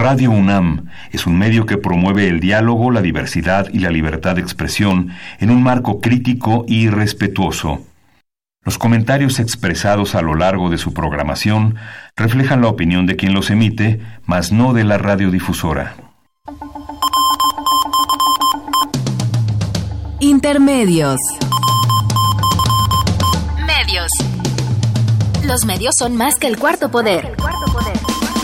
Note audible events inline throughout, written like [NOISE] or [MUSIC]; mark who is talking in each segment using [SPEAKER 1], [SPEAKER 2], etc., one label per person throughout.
[SPEAKER 1] Radio UNAM es un medio que promueve el diálogo, la diversidad y la libertad de expresión en un marco crítico y respetuoso. Los comentarios expresados a lo largo de su programación reflejan la opinión de quien los emite, mas no de la radiodifusora.
[SPEAKER 2] Intermedios.
[SPEAKER 3] Medios. Los medios son más que el cuarto poder.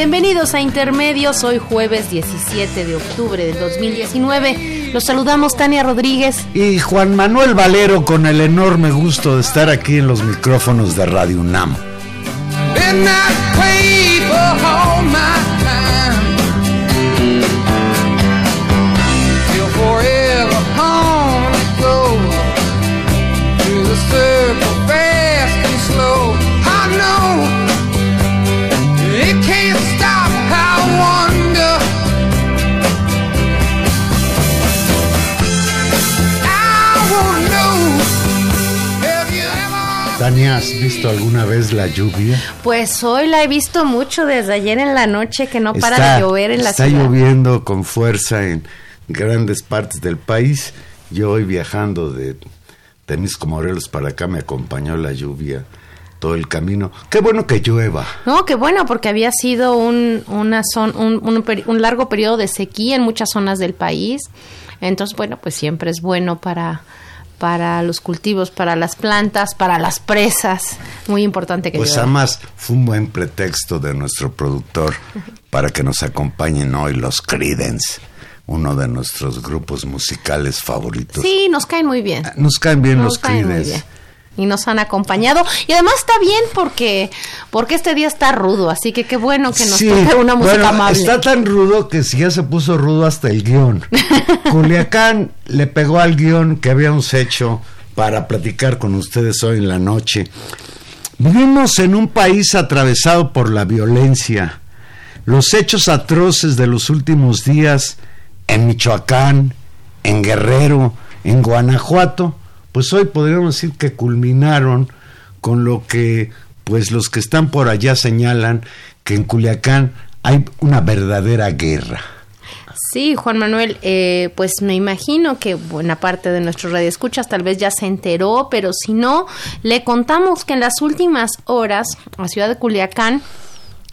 [SPEAKER 4] Bienvenidos a Intermedios, hoy jueves 17 de octubre del 2019. Los saludamos Tania Rodríguez
[SPEAKER 5] y Juan Manuel Valero con el enorme gusto de estar aquí en los micrófonos de Radio UNAM. Tania, ¿has visto alguna vez la lluvia?
[SPEAKER 4] Pues hoy la he visto mucho desde ayer en la noche que no para de llover en la
[SPEAKER 5] ciudad. Está lloviendo con fuerza en grandes partes del país. Yo hoy viajando de Temisco Morelos para acá me acompañó la lluvia todo el camino. Qué bueno que llueva.
[SPEAKER 4] No, qué bueno, porque había sido un, una un, un largo periodo de sequía en muchas zonas del país. Entonces, bueno, pues siempre es bueno para para los cultivos, para las plantas, para las presas. Muy importante que
[SPEAKER 5] Pues además fue un buen pretexto de nuestro productor para que nos acompañen hoy los Creedence, uno de nuestros grupos musicales favoritos.
[SPEAKER 4] Sí, nos caen muy bien.
[SPEAKER 5] Nos caen bien los Creedence
[SPEAKER 4] y nos han acompañado. Y además está bien porque porque este día está rudo, así que qué bueno que nos sí, una música bueno, amable.
[SPEAKER 5] Está tan rudo que si ya se puso rudo hasta el guion. [LAUGHS] Culiacán le pegó al guion que habíamos hecho para platicar con ustedes hoy en la noche. Vivimos en un país atravesado por la violencia. Los hechos atroces de los últimos días en Michoacán, en Guerrero, en Guanajuato, pues hoy podríamos decir que culminaron con lo que pues los que están por allá señalan que en Culiacán hay una verdadera guerra.
[SPEAKER 4] Sí, Juan Manuel, eh, pues me imagino que buena parte de nuestros radioescuchas tal vez ya se enteró, pero si no, le contamos que en las últimas horas la ciudad de Culiacán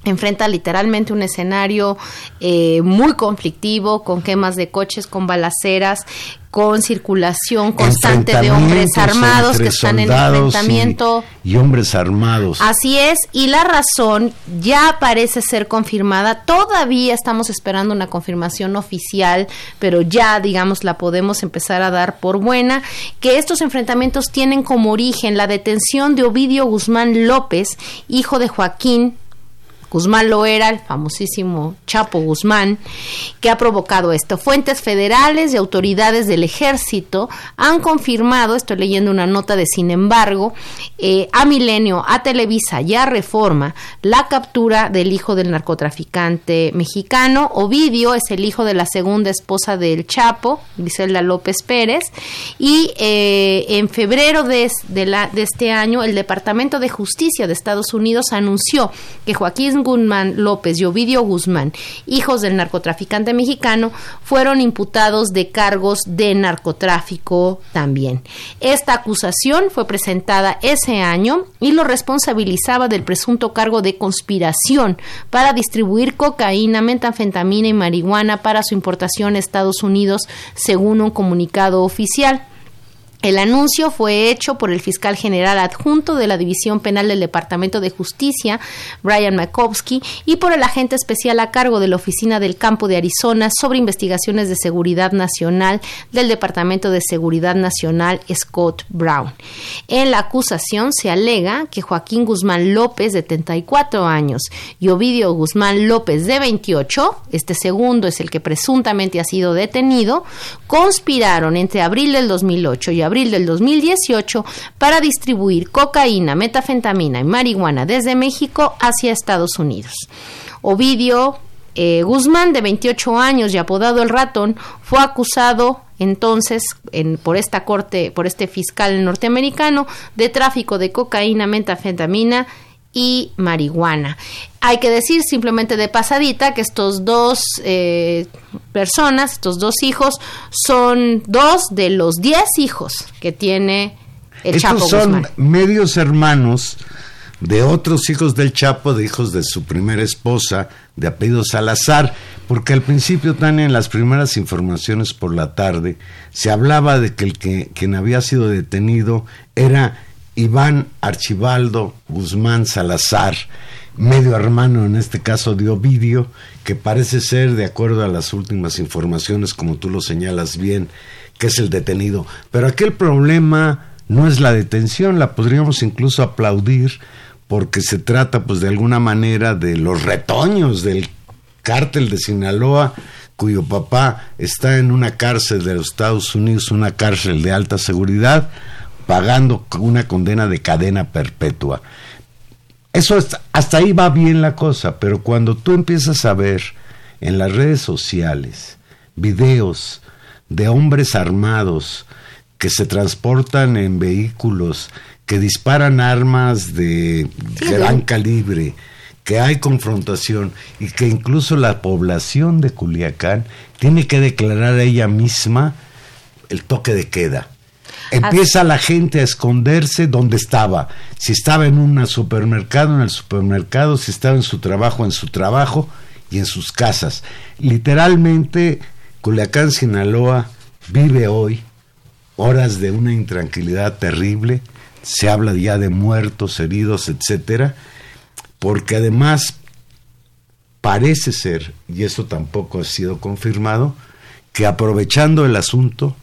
[SPEAKER 4] enfrenta literalmente un escenario eh, muy conflictivo, con quemas de coches, con balaceras, con circulación constante de hombres armados que están en enfrentamiento.
[SPEAKER 5] Y, hombres armados.
[SPEAKER 4] Así es, y la razón ya parece ser confirmada. Todavía estamos esperando una confirmación oficial, pero ya, digamos, la podemos empezar a dar por buena, que estos enfrentamientos tienen como origen la detención de Ovidio Guzmán López, hijo de Joaquín Guzmán Loera, el famosísimo Chapo Guzmán, que ha provocado esto. Fuentes federales y autoridades del ejército han confirmado, estoy leyendo una nota de sin embargo, eh, a Milenio, a Televisa y a Reforma, la captura del hijo del narcotraficante mexicano. Ovidio es el hijo de la segunda esposa del Chapo, Griselda López Pérez, y eh, en febrero de, de este año el Departamento de Justicia de Estados Unidos anunció que Joaquín Guzmán López y Ovidio Guzmán, hijos del narcotraficante mexicano, fueron imputados de cargos de narcotráfico también. Esta acusación fue presentada ese año y lo responsabilizaba del presunto cargo de conspiración para distribuir cocaína, metanfetamina y marihuana para su importación a Estados Unidos, según un comunicado oficial. El anuncio fue hecho por el fiscal general adjunto de la División Penal del Departamento de Justicia, Brian Makovsky, y por el agente especial a cargo de la Oficina del Campo de Arizona sobre investigaciones de seguridad nacional del Departamento de Seguridad Nacional, Scott Brown. En la acusación se alega que Joaquín Guzmán López, de 34 años, y Ovidio Guzmán López, de 28, este segundo es el que presuntamente ha sido detenido, conspiraron entre abril del 2008 y abril del 2018 para distribuir cocaína, metafentamina y marihuana desde México hacia Estados Unidos. Ovidio eh, Guzmán, de 28 años y apodado El Ratón, fue acusado entonces por esta corte, por este fiscal norteamericano, de tráfico de cocaína, metafentamina y marihuana. Hay que decir simplemente de pasadita que estos dos eh, personas, estos dos hijos, son dos de los diez hijos que tiene el
[SPEAKER 5] estos son medios hermanos de otros hijos del Chapo, de hijos de su primera esposa, de apellido Salazar, porque al principio, Tania, en las primeras informaciones por la tarde, se hablaba de que el que quien había sido detenido era Iván Archibaldo Guzmán Salazar, medio hermano en este caso de Ovidio, que parece ser, de acuerdo a las últimas informaciones, como tú lo señalas bien, que es el detenido. Pero aquí el problema no es la detención, la podríamos incluso aplaudir porque se trata pues de alguna manera de los retoños del cártel de Sinaloa cuyo papá está en una cárcel de los Estados Unidos, una cárcel de alta seguridad, pagando una condena de cadena perpetua. Eso hasta ahí va bien la cosa, pero cuando tú empiezas a ver en las redes sociales videos de hombres armados que se transportan en vehículos, que disparan armas de gran calibre, que hay confrontación y que incluso la población de Culiacán tiene que declarar ella misma el toque de queda. Empieza la gente a esconderse donde estaba. Si estaba en un supermercado, en el supermercado, si estaba en su trabajo, en su trabajo y en sus casas. Literalmente, Culiacán, Sinaloa, vive hoy horas de una intranquilidad terrible. Se habla ya de muertos, heridos, etcétera, porque además parece ser, y eso tampoco ha sido confirmado, que aprovechando el asunto,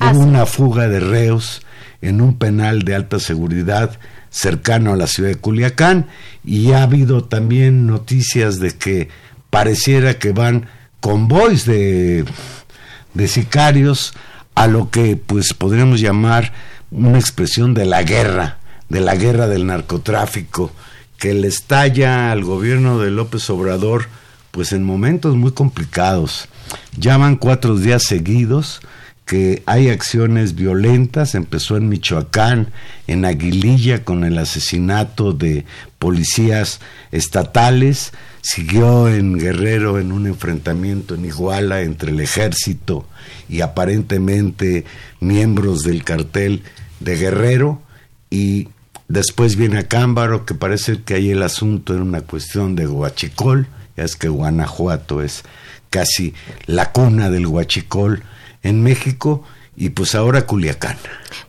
[SPEAKER 5] Hubo una fuga de reos en un penal de alta seguridad cercano a la ciudad de Culiacán y ha habido también noticias de que pareciera que van convoys de, de sicarios a lo que pues podríamos llamar una expresión de la guerra, de la guerra del narcotráfico, que le estalla al gobierno de López Obrador pues en momentos muy complicados. Llaman cuatro días seguidos que hay acciones violentas, empezó en Michoacán, en Aguililla con el asesinato de policías estatales, siguió en Guerrero en un enfrentamiento en Iguala entre el ejército y aparentemente miembros del cartel de Guerrero. Y después viene a Cámbaro que parece que ahí el asunto era una cuestión de Huachicol, ya es que Guanajuato es casi la cuna del Huachicol, en México y pues ahora Culiacán.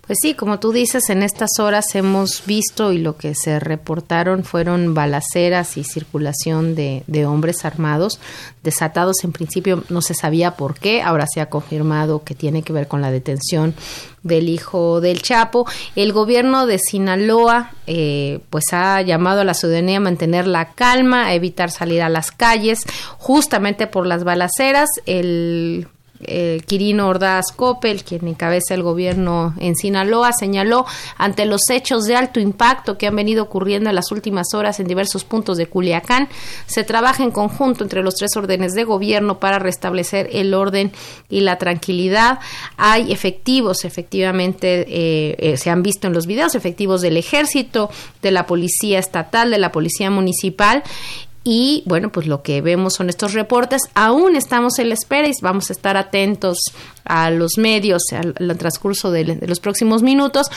[SPEAKER 4] Pues sí, como tú dices, en estas horas hemos visto y lo que se reportaron fueron balaceras y circulación de, de, hombres armados, desatados en principio no se sabía por qué, ahora se ha confirmado que tiene que ver con la detención del hijo del Chapo. El gobierno de Sinaloa eh, pues ha llamado a la ciudadanía a mantener la calma, a evitar salir a las calles, justamente por las balaceras. El eh, Quirino Ordaz Coppel, quien encabeza el gobierno en Sinaloa, señaló ante los hechos de alto impacto que han venido ocurriendo en las últimas horas en diversos puntos de Culiacán, se trabaja en conjunto entre los tres órdenes de gobierno para restablecer el orden y la tranquilidad. Hay efectivos, efectivamente, eh, eh, se han visto en los videos, efectivos del ejército, de la policía estatal, de la policía municipal y bueno, pues lo que vemos son estos reportes. Aún estamos en la espera y vamos a estar atentos a los medios al, transcurso de, los próximos minutos.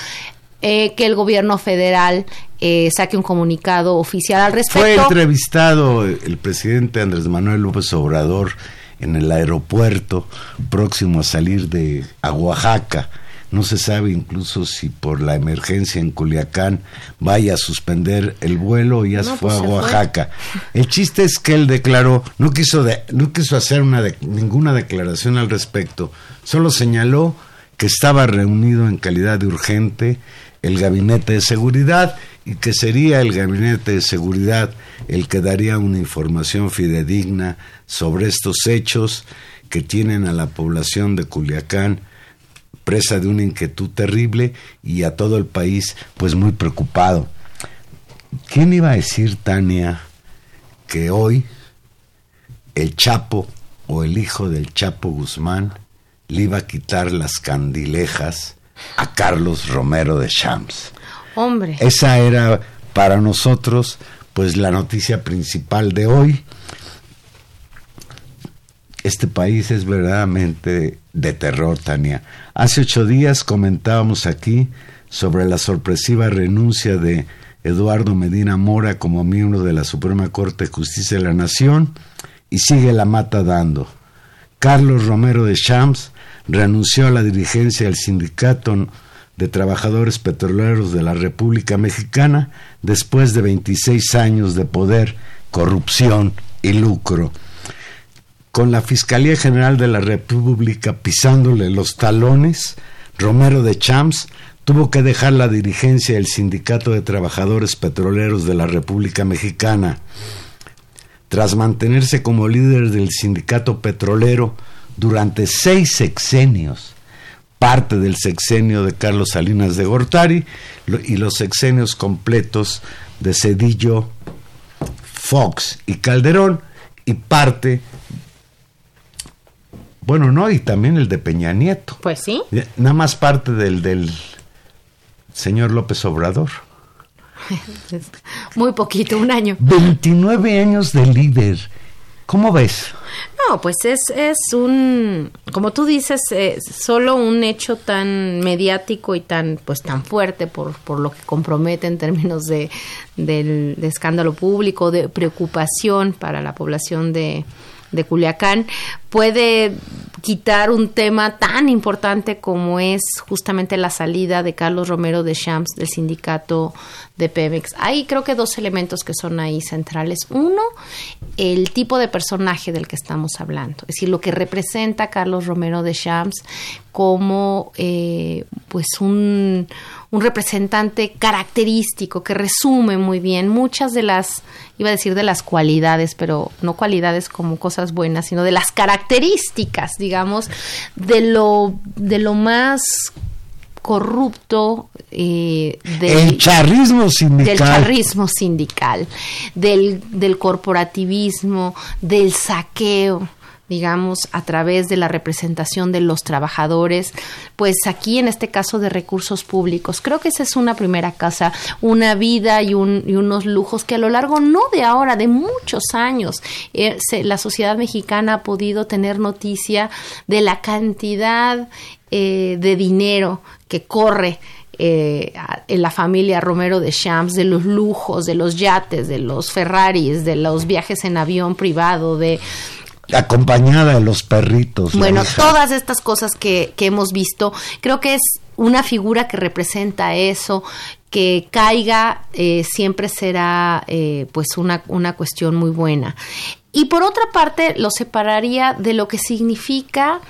[SPEAKER 4] Eh, que el gobierno federal eh, saque un comunicado oficial al respecto.
[SPEAKER 5] Fue entrevistado el presidente Andrés Manuel López Obrador en el aeropuerto próximo a salir de a Oaxaca no se sabe incluso si por la emergencia en Culiacán vaya a suspender el vuelo o ya se fue a Oaxaca. El chiste es que él declaró, no quiso, no quiso hacer una ninguna declaración al respecto, solo señaló que estaba reunido en calidad de urgente el gabinete de seguridad y que sería el gabinete de seguridad el que daría una información fidedigna sobre estos hechos que tienen a la población de Culiacán presa de una inquietud terrible y a todo el país pues muy preocupado. ¿Quién iba a decir, Tania, que hoy el Chapo o el hijo del Chapo Guzmán le iba a quitar las candilejas a Carlos Romero de Champs?
[SPEAKER 4] Hombre.
[SPEAKER 5] Esa era para nosotros pues la noticia principal de hoy. Este país es verdaderamente de terror, Tania. Hace ocho días comentábamos aquí sobre la sorpresiva renuncia de Eduardo Medina Mora como miembro de la Suprema Corte de Justicia de la Nación y sigue la mata dando. Carlos Romero de Champs renunció a la dirigencia del Sindicato de Trabajadores Petroleros de la República Mexicana después de 26 años de poder, corrupción y lucro con la Fiscalía General de la República pisándole los talones, Romero de Champs tuvo que dejar la dirigencia del Sindicato de Trabajadores Petroleros de la República Mexicana. Tras mantenerse como líder del sindicato petrolero durante seis sexenios, parte del sexenio de Carlos Salinas de Gortari y los sexenios completos de Cedillo, Fox y Calderón, y parte bueno, no, y también el de Peña Nieto.
[SPEAKER 4] Pues sí.
[SPEAKER 5] Nada más parte del, del señor López Obrador. [LAUGHS]
[SPEAKER 4] Muy poquito, un año.
[SPEAKER 5] 29 años de líder. ¿Cómo ves?
[SPEAKER 4] No, pues es, es un, como tú dices, eh, solo un hecho tan mediático y tan, pues tan fuerte por, por lo que compromete en términos de, del, de escándalo público, de preocupación para la población de, de Culiacán puede quitar un tema tan importante como es justamente la salida de Carlos Romero de Champs del sindicato de Pemex. Hay creo que dos elementos que son ahí centrales. Uno, el tipo de personaje del que estamos hablando, es decir, lo que representa Carlos Romero de Champs como eh, pues un un representante característico que resume muy bien muchas de las, iba a decir de las cualidades, pero no cualidades como cosas buenas, sino de las características, digamos, de lo, de lo más corrupto
[SPEAKER 5] eh, del charrismo sindical.
[SPEAKER 4] del charrismo sindical del, del corporativismo del saqueo digamos, a través de la representación de los trabajadores, pues aquí en este caso de recursos públicos. Creo que esa es una primera casa, una vida y, unos lujos que a lo largo, no de ahora, de muchos años, eh, la sociedad mexicana ha podido tener noticia de la cantidad eh, de dinero que corre eh, en la familia Romero de Champs, de los lujos, de los yates, de los Ferraris, de los viajes en avión privado, de
[SPEAKER 5] acompañada de los perritos.
[SPEAKER 4] Bueno, todas estas cosas que, que hemos visto, creo que es una figura que representa eso, que caiga eh, siempre será eh, pues una, una cuestión muy buena. Y por otra parte, lo separaría de lo que significa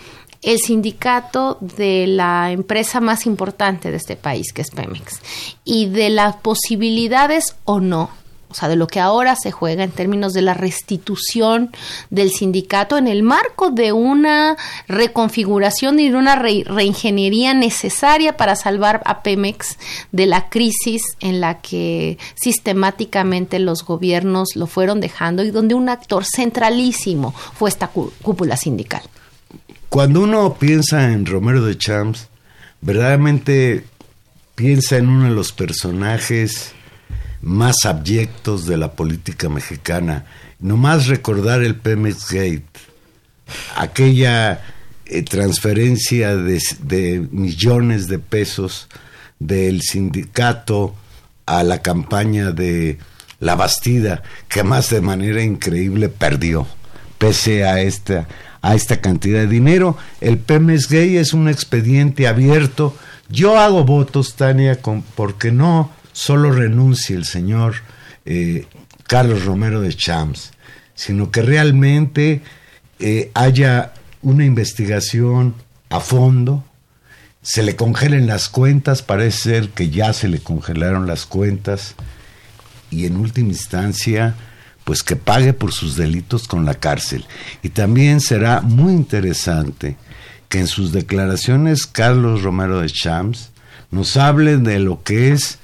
[SPEAKER 4] el sindicato de la empresa más importante de este país, que es Pemex, y de las posibilidades o no o sea, de lo que ahora se juega en términos de la restitución del sindicato en el marco de una reconfiguración y de una reingeniería necesaria para salvar a Pemex de la crisis en la que sistemáticamente los gobiernos lo fueron dejando y donde un actor centralísimo fue esta cúpula sindical.
[SPEAKER 5] Cuando uno piensa en Romero de Champs, verdaderamente piensa en uno de los personajes más abyectos de la política mexicana. Nomás recordar el Pemex Gate, aquella eh, transferencia de, millones de pesos del sindicato a la campaña de La Bastida, que más de manera increíble perdió, pese a esta, a esta cantidad de dinero. El Pemex Gate es un expediente abierto. Yo hago votos, Tania, con, porque no solo renuncie el señor eh, Carlos Romero de Champs, sino que realmente eh, haya una investigación a fondo, se le congelen las cuentas, parece ser que ya se le congelaron las cuentas, y en última instancia, pues que pague por sus delitos con la cárcel. Y también será muy interesante que en sus declaraciones Carlos Romero de Champs nos hable de lo que es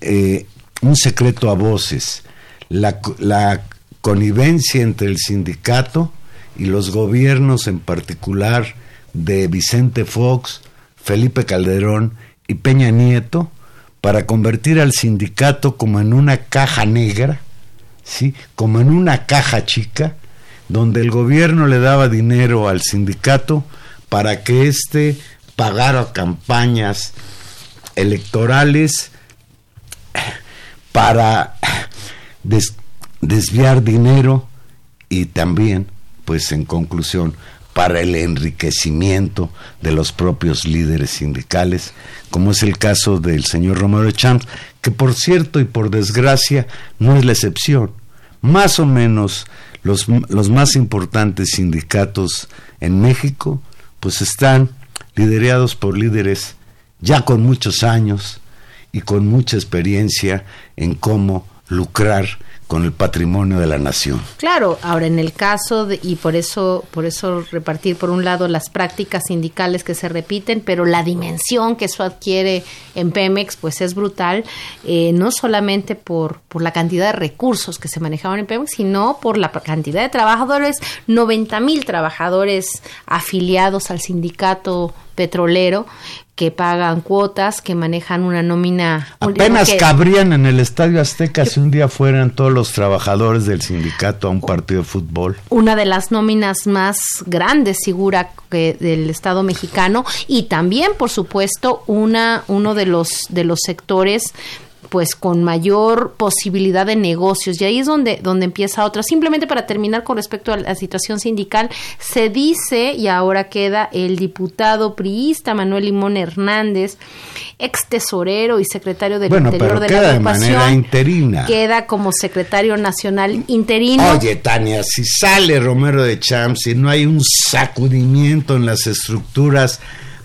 [SPEAKER 5] eh, un secreto a voces, la, la connivencia entre el sindicato y los gobiernos en particular de Vicente Fox, Felipe Calderón y Peña Nieto para convertir al sindicato como en una caja negra, ¿sí? como en una caja chica, donde el gobierno le daba dinero al sindicato para que éste pagara campañas electorales para desviar dinero y también, pues en conclusión, para el enriquecimiento de los propios líderes sindicales, como es el caso del señor Romero Champs, que por cierto y por desgracia no es la excepción. Más o menos los, los más importantes sindicatos en México, pues están liderados por líderes ya con muchos años, y con mucha experiencia en cómo lucrar con el patrimonio de la nación.
[SPEAKER 4] Claro, ahora en el caso de, y por eso por eso repartir por un lado las prácticas sindicales que se repiten, pero la dimensión que eso adquiere en Pemex pues es brutal, eh, no solamente por por la cantidad de recursos que se manejaban en Pemex, sino por la cantidad de trabajadores, 90 mil trabajadores afiliados al sindicato petrolero que pagan cuotas, que manejan una nómina.
[SPEAKER 5] Apenas cabrían en el Estadio Azteca si un día fueran todos los trabajadores del sindicato a un partido de fútbol.
[SPEAKER 4] Una de las nóminas más grandes, segura, que del Estado mexicano y también, por supuesto, una uno de los de los sectores pues con mayor posibilidad de negocios y ahí es donde, donde empieza otra. Simplemente para terminar con respecto a la situación sindical, se dice, y ahora queda el diputado priista Manuel Limón Hernández, ex tesorero y secretario del Interior de
[SPEAKER 5] la de manera interina.
[SPEAKER 4] Queda como secretario nacional interino.
[SPEAKER 5] Oye, Tania, si sale Romero de Champs y no hay un sacudimiento en las estructuras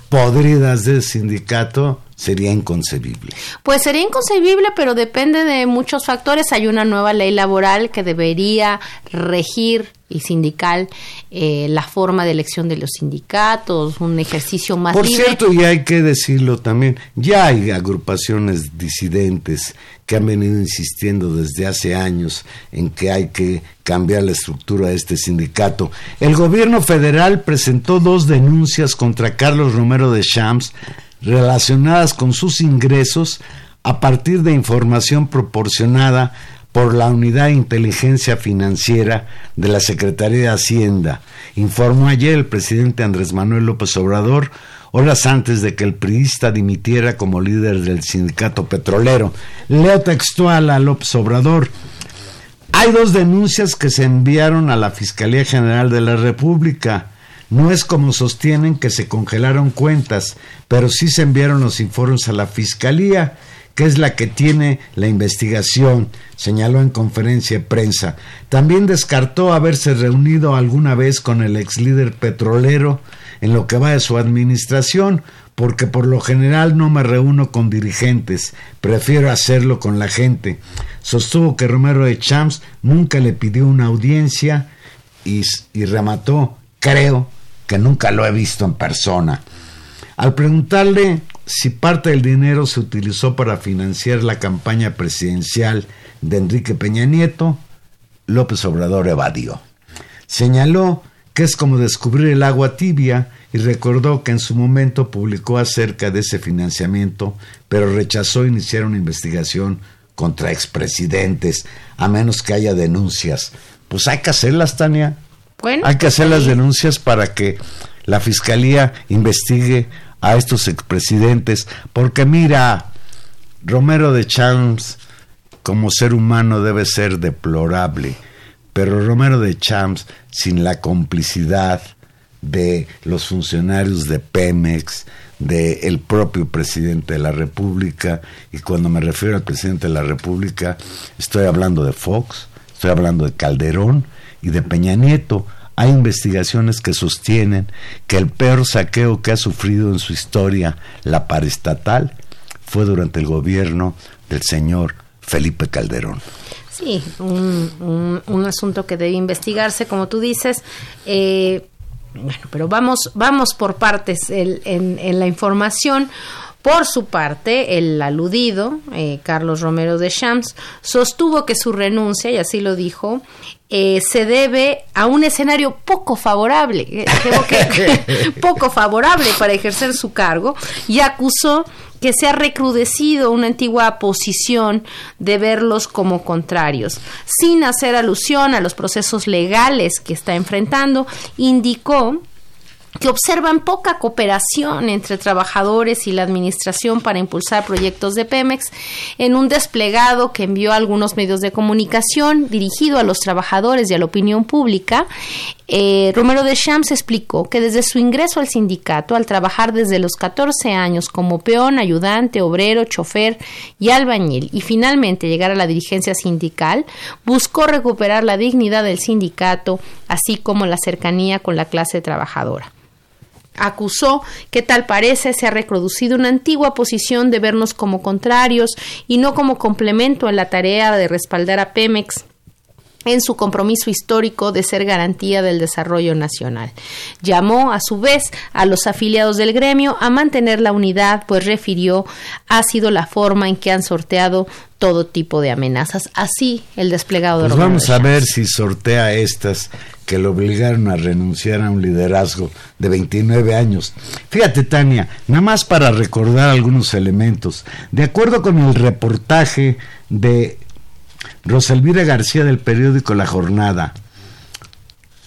[SPEAKER 5] podridas del sindicato, sería inconcebible.
[SPEAKER 4] Pues sería inconcebible, pero depende de muchos factores. Hay una nueva ley laboral que debería regir y sindical eh, la forma de elección de los sindicatos, un ejercicio más
[SPEAKER 5] Por cierto, y hay que decirlo también, ya hay agrupaciones disidentes que han venido insistiendo desde hace años en que hay que cambiar la estructura de este sindicato. El gobierno federal presentó dos denuncias contra Carlos Romero de Champs relacionadas con sus ingresos a partir de información proporcionada por la Unidad de Inteligencia Financiera de la Secretaría de Hacienda, informó ayer el presidente Andrés Manuel López Obrador, horas antes de que el priista dimitiera como líder del sindicato petrolero. Leo textual a López Obrador. Hay dos denuncias que se enviaron a la Fiscalía General de la República. No es como sostienen que se congelaron cuentas, pero sí se enviaron los informes a la Fiscalía, que es la que tiene la investigación, señaló en conferencia de prensa. También descartó haberse reunido alguna vez con el ex líder petrolero en lo que va de su administración, porque por lo general no me reúno con dirigentes, prefiero hacerlo con la gente. Sostuvo que Romero de Champs nunca le pidió una audiencia y, y remató, creo que nunca lo he visto en persona. Al preguntarle si parte del dinero se utilizó para financiar la campaña presidencial de Enrique Peña Nieto, López Obrador evadió. Señaló que es como descubrir el agua tibia y recordó que en su momento publicó acerca de ese financiamiento, pero rechazó iniciar una investigación contra expresidentes, a menos que haya denuncias. Pues hay que hacerlas, Tania.
[SPEAKER 4] Bueno,
[SPEAKER 5] hay que hacer las denuncias para que la fiscalía investigue a estos expresidentes, porque mira, Romero de Champs como ser humano debe ser deplorable, pero Romero de Champs sin la complicidad de los funcionarios de Pemex, del el propio presidente de la República, y cuando me refiero al presidente de la República, estoy hablando de Fox, estoy hablando de Calderón y de Peña Nieto. Hay investigaciones que sostienen que el peor saqueo que ha sufrido en su historia la paraestatal fue durante el gobierno del señor Felipe Calderón.
[SPEAKER 4] Sí, un, un, asunto que debe investigarse, como tú dices. Eh, bueno, pero vamos, vamos por partes en, en, la información. Por su parte, el aludido, eh, Carlos Romero de Champs, sostuvo que su renuncia, y así lo dijo, eh, se debe a un escenario poco favorable, eh, [LAUGHS] poco favorable para ejercer su cargo, y acusó que se ha recrudecido una antigua posición de verlos como contrarios. Sin hacer alusión a los procesos legales que está enfrentando, indicó que observan poca cooperación entre trabajadores y la administración para impulsar proyectos de Pemex en un desplegado que envió a algunos medios de comunicación dirigido a los trabajadores y a la opinión pública. Eh, Romero de Champs explicó que desde su ingreso al sindicato, al trabajar desde los 14 años como peón, ayudante, obrero, chofer y albañil, y finalmente llegar a la dirigencia sindical, buscó recuperar la dignidad del sindicato, así como la cercanía con la clase trabajadora acusó que tal parece se ha reproducido una antigua posición de vernos como contrarios y no como complemento en la tarea de respaldar a Pemex en su compromiso histórico de ser garantía del desarrollo nacional. Llamó, a su vez, a los afiliados del gremio a mantener la unidad, pues refirió ha sido la forma en que han sorteado todo tipo de amenazas. Así el desplegado de
[SPEAKER 5] pues Vamos a ver si sortea estas que lo obligaron a renunciar a un liderazgo de 29 años. Fíjate, Tania, nada más para recordar algunos elementos. De acuerdo con el reportaje de Rosalvira García del periódico La Jornada,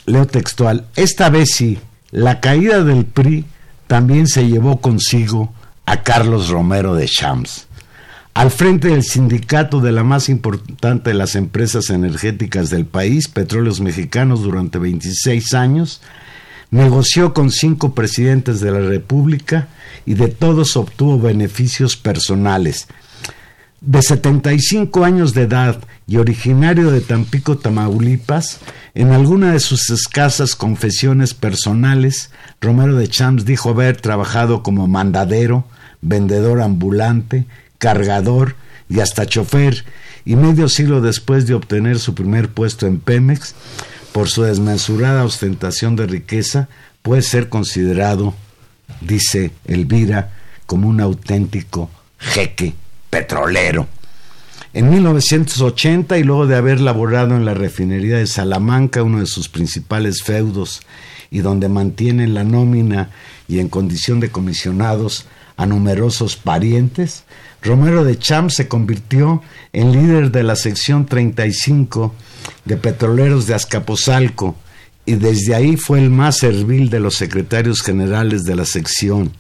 [SPEAKER 5] leo textual, esta vez sí, la caída del PRI también se llevó consigo a Carlos Romero de Champs al frente del sindicato de la más importante de las empresas energéticas del país, Petróleos Mexicanos, durante 26 años, negoció con cinco presidentes de la República y de todos obtuvo beneficios personales. De 75 años de edad y originario de Tampico, Tamaulipas, en alguna de sus escasas confesiones personales, Romero de Champs dijo haber trabajado como mandadero, vendedor ambulante, cargador y hasta chofer, y medio siglo después de obtener su primer puesto en Pemex, por su desmesurada ostentación de riqueza, puede ser considerado, dice Elvira, como un auténtico jeque petrolero. En 1980, y luego de haber laborado en la refinería de Salamanca, uno de sus principales feudos, y donde mantienen la nómina y en condición de comisionados a numerosos parientes, Romero de Champs se convirtió en líder de la sección 35 de petroleros de Azcapotzalco y desde ahí fue el más servil de los secretarios generales de la sección.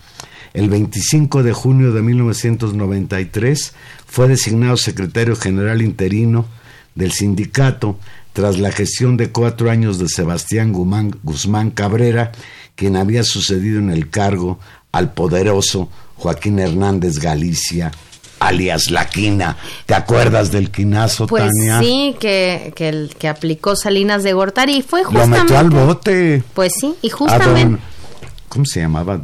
[SPEAKER 5] El 25 de junio de 1993 fue designado secretario general interino del sindicato tras la gestión de cuatro años de Sebastián Guzmán Cabrera, quien había sucedido en el cargo al poderoso Joaquín Hernández Galicia, alias La Quina. ¿Te acuerdas del quinazo,
[SPEAKER 4] pues
[SPEAKER 5] Tania?
[SPEAKER 4] sí, que, que, el, que aplicó Salinas de Gortari. Fue justamente...
[SPEAKER 5] Lo metió al bote.
[SPEAKER 4] Pues sí, y justamente...
[SPEAKER 5] ¿Cómo se llamaba?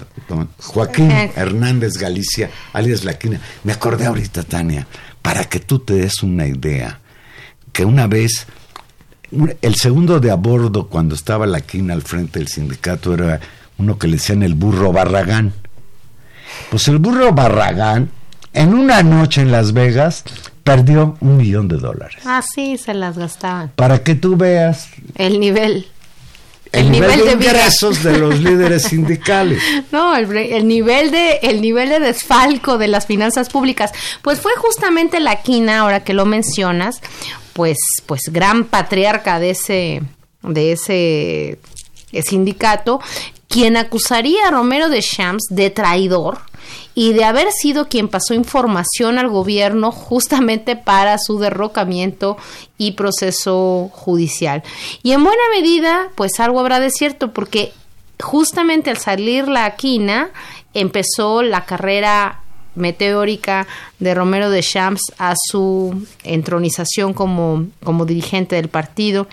[SPEAKER 5] Joaquín eh. Hernández Galicia, alias La Quina. Me acordé ahorita, Tania, para que tú te des una idea, que una vez... El segundo de a bordo, cuando estaba La Quina al frente del sindicato, era uno que le decían el burro Barragán. Pues el burro Barragán en una noche en Las Vegas perdió un millón de dólares.
[SPEAKER 4] Ah, sí, se las gastaban.
[SPEAKER 5] Para que tú veas
[SPEAKER 4] el nivel.
[SPEAKER 5] El, nivel, de, ingresos de los líderes sindicales. [LAUGHS]
[SPEAKER 4] No, el, nivel de el nivel de desfalco de las finanzas públicas, pues fue justamente la quina, ahora que lo mencionas, pues pues gran patriarca de ese de ese sindicato, quien acusaría a Romero de Shams de traidor y de haber sido quien pasó información al gobierno justamente para su derrocamiento y proceso judicial. Y en buena medida, pues algo habrá de cierto, porque justamente al salir la quina, empezó la carrera meteórica de Romero de Champs a su entronización como, como dirigente del partido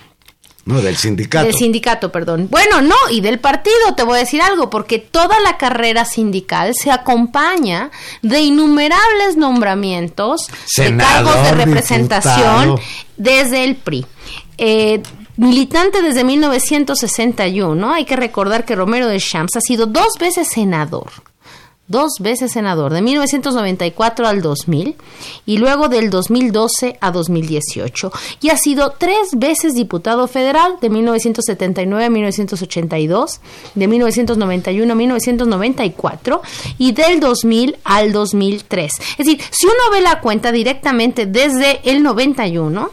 [SPEAKER 5] no, del sindicato.
[SPEAKER 4] Del sindicato, perdón. Bueno, no, y del partido, te voy a decir algo, porque toda la carrera sindical se acompaña de innumerables nombramientos de cargos de representación desde el PRI. Eh, militante desde 1961, hay que recordar que Romero de Champs ha sido dos veces senador dos veces senador, de 1994 al 2000 y luego del 2012 a 2018. Y ha sido tres veces diputado federal, de 1979 a 1982, de 1991 a 1994 y del 2000 al 2003. Es decir, si uno ve la cuenta directamente desde el 91,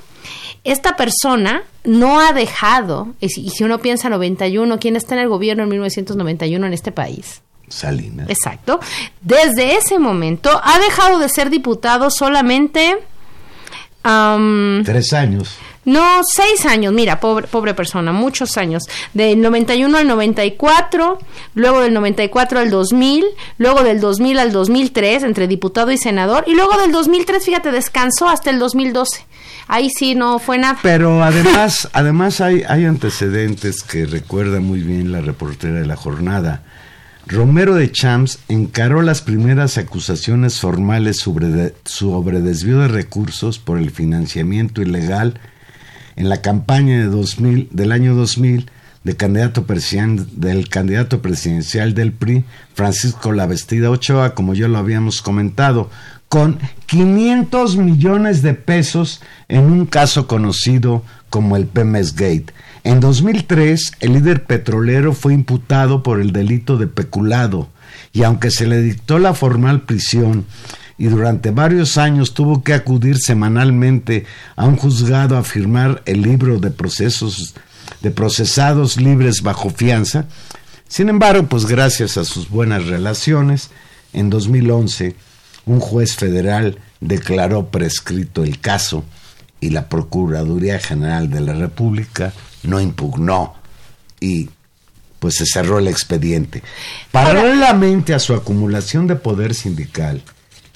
[SPEAKER 4] esta persona no ha dejado, y si uno piensa 91, ¿quién está en el gobierno en 1991 en este país?
[SPEAKER 5] Salinas.
[SPEAKER 4] Exacto. Desde ese momento ha dejado de ser diputado solamente...
[SPEAKER 5] Tres años.
[SPEAKER 4] No, seis años, mira, pobre, pobre persona, muchos años. Del 91 al 94, luego del 94 al 2000, luego del 2000 al 2003, entre diputado y senador, y luego del 2003, fíjate, descansó hasta el 2012. Ahí sí no fue nada.
[SPEAKER 5] Pero [LAUGHS] además, además hay, hay antecedentes que recuerda muy bien la reportera de la jornada. Romero de Champs encaró las primeras acusaciones formales sobre, sobre, desvío de recursos por el financiamiento ilegal en la campaña de 2000, del año 2000 de candidato del candidato presidencial del PRI, Francisco Lavestida Ochoa, como ya lo habíamos comentado, con 500 millones de pesos en un caso conocido como el Pemes Gate en 2003, el líder petrolero fue imputado por el delito de peculado y aunque se le dictó la formal prisión y durante varios años tuvo que acudir semanalmente a un juzgado a firmar el libro de procesos de procesados libres bajo fianza, sin embargo, pues gracias a sus buenas relaciones, en 2011 un juez federal declaró prescrito el caso y la Procuraduría General de la República no impugnó y pues se cerró el expediente. Paralelamente a su acumulación de poder sindical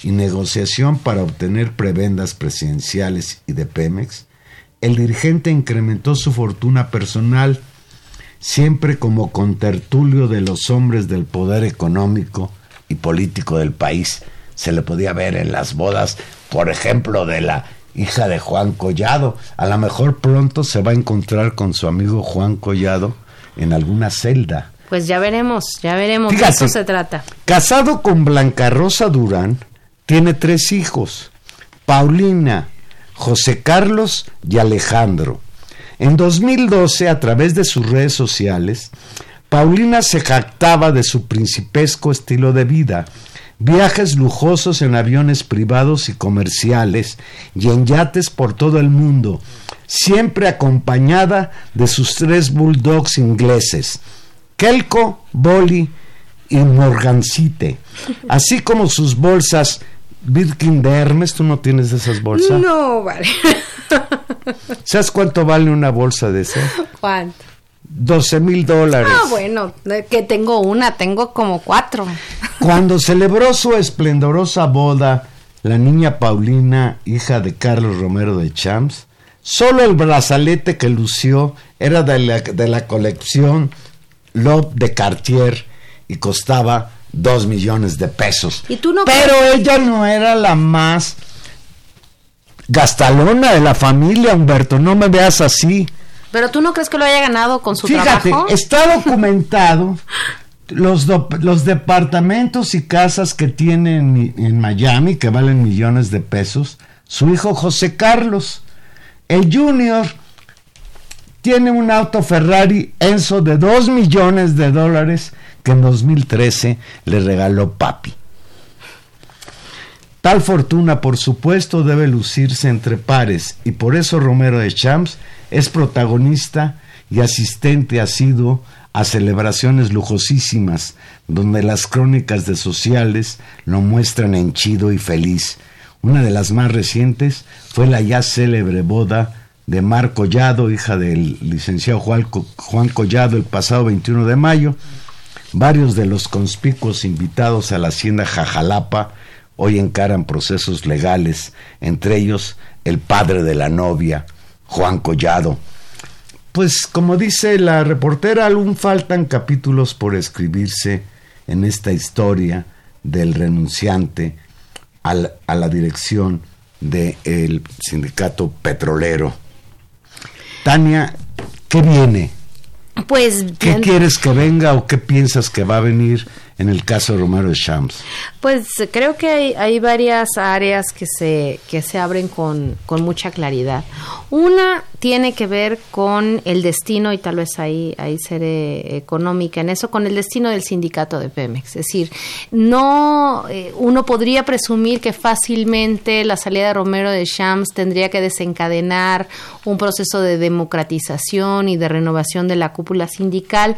[SPEAKER 5] y negociación para obtener prebendas presidenciales y de Pemex, el dirigente incrementó su fortuna personal, siempre como contertulio de los hombres del poder económico y político del país. Se le podía ver en las bodas, por ejemplo, de la hija de Juan Collado. A lo mejor pronto se va a encontrar con su amigo Juan Collado en alguna celda.
[SPEAKER 4] Pues ya veremos, ya veremos de eso se trata.
[SPEAKER 5] Casado con Blanca Rosa Durán, tiene tres hijos, Paulina, José Carlos y Alejandro. En 2012, a través de sus redes sociales, Paulina se jactaba de su principesco estilo de vida viajes lujosos en aviones privados y comerciales y en yates por todo el mundo, siempre acompañada de sus tres bulldogs ingleses, Kelko, Bolly y Morgancite, así como sus bolsas Birkin de Hermes, ¿tú no tienes esas bolsas?
[SPEAKER 4] No, vale. [LAUGHS]
[SPEAKER 5] ¿Sabes cuánto vale una bolsa de ese?
[SPEAKER 4] ¿Cuánto?
[SPEAKER 5] 12 mil dólares.
[SPEAKER 4] Ah, bueno, que tengo una, tengo como cuatro.
[SPEAKER 5] Cuando celebró su esplendorosa boda, la niña Paulina, hija de Carlos Romero de Champs, solo el brazalete que lució era de la, de la colección Love de Cartier y costaba dos millones de pesos.
[SPEAKER 4] ¿Y tú no
[SPEAKER 5] Pero ella no era la más gastalona de la familia, Humberto, no me veas así.
[SPEAKER 4] Pero tú no crees que lo haya ganado con su
[SPEAKER 5] Fíjate,
[SPEAKER 4] trabajo?
[SPEAKER 5] está documentado [LAUGHS] los, los departamentos y casas que tiene en, en Miami, que valen millones de pesos, su hijo José Carlos. El Junior tiene un auto Ferrari Enzo de 2 millones de dólares que en 2013 le regaló papi. Tal fortuna, por supuesto, debe lucirse entre pares y por eso Romero de Champs es protagonista y asistente asiduo a celebraciones lujosísimas donde las crónicas de sociales lo muestran henchido y feliz. Una de las más recientes fue la ya célebre boda de Mar Collado, hija del licenciado Juan, Co- Juan Collado, el pasado 21 de mayo. Varios de los conspicuos invitados a la hacienda Jajalapa hoy encaran procesos legales, entre ellos el padre de la novia, Juan Collado. Pues como dice la reportera, aún faltan capítulos por escribirse en esta historia del renunciante al- a la dirección del sindicato petrolero. Tania, ¿qué viene?
[SPEAKER 4] Pues
[SPEAKER 5] ¿Qué quieres que venga o qué piensas que va a venir en el caso de Romero de Champs?
[SPEAKER 4] Pues creo que hay, hay varias áreas que se, que se abren con, con mucha claridad. Una tiene que ver con el destino, y tal vez ahí, ahí seré económica en eso, con el destino del sindicato de Pemex. Es decir, no, eh, uno podría presumir que fácilmente la salida de Romero de Shams tendría que desencadenar un proceso de democratización y de renovación de la cúpula sindical,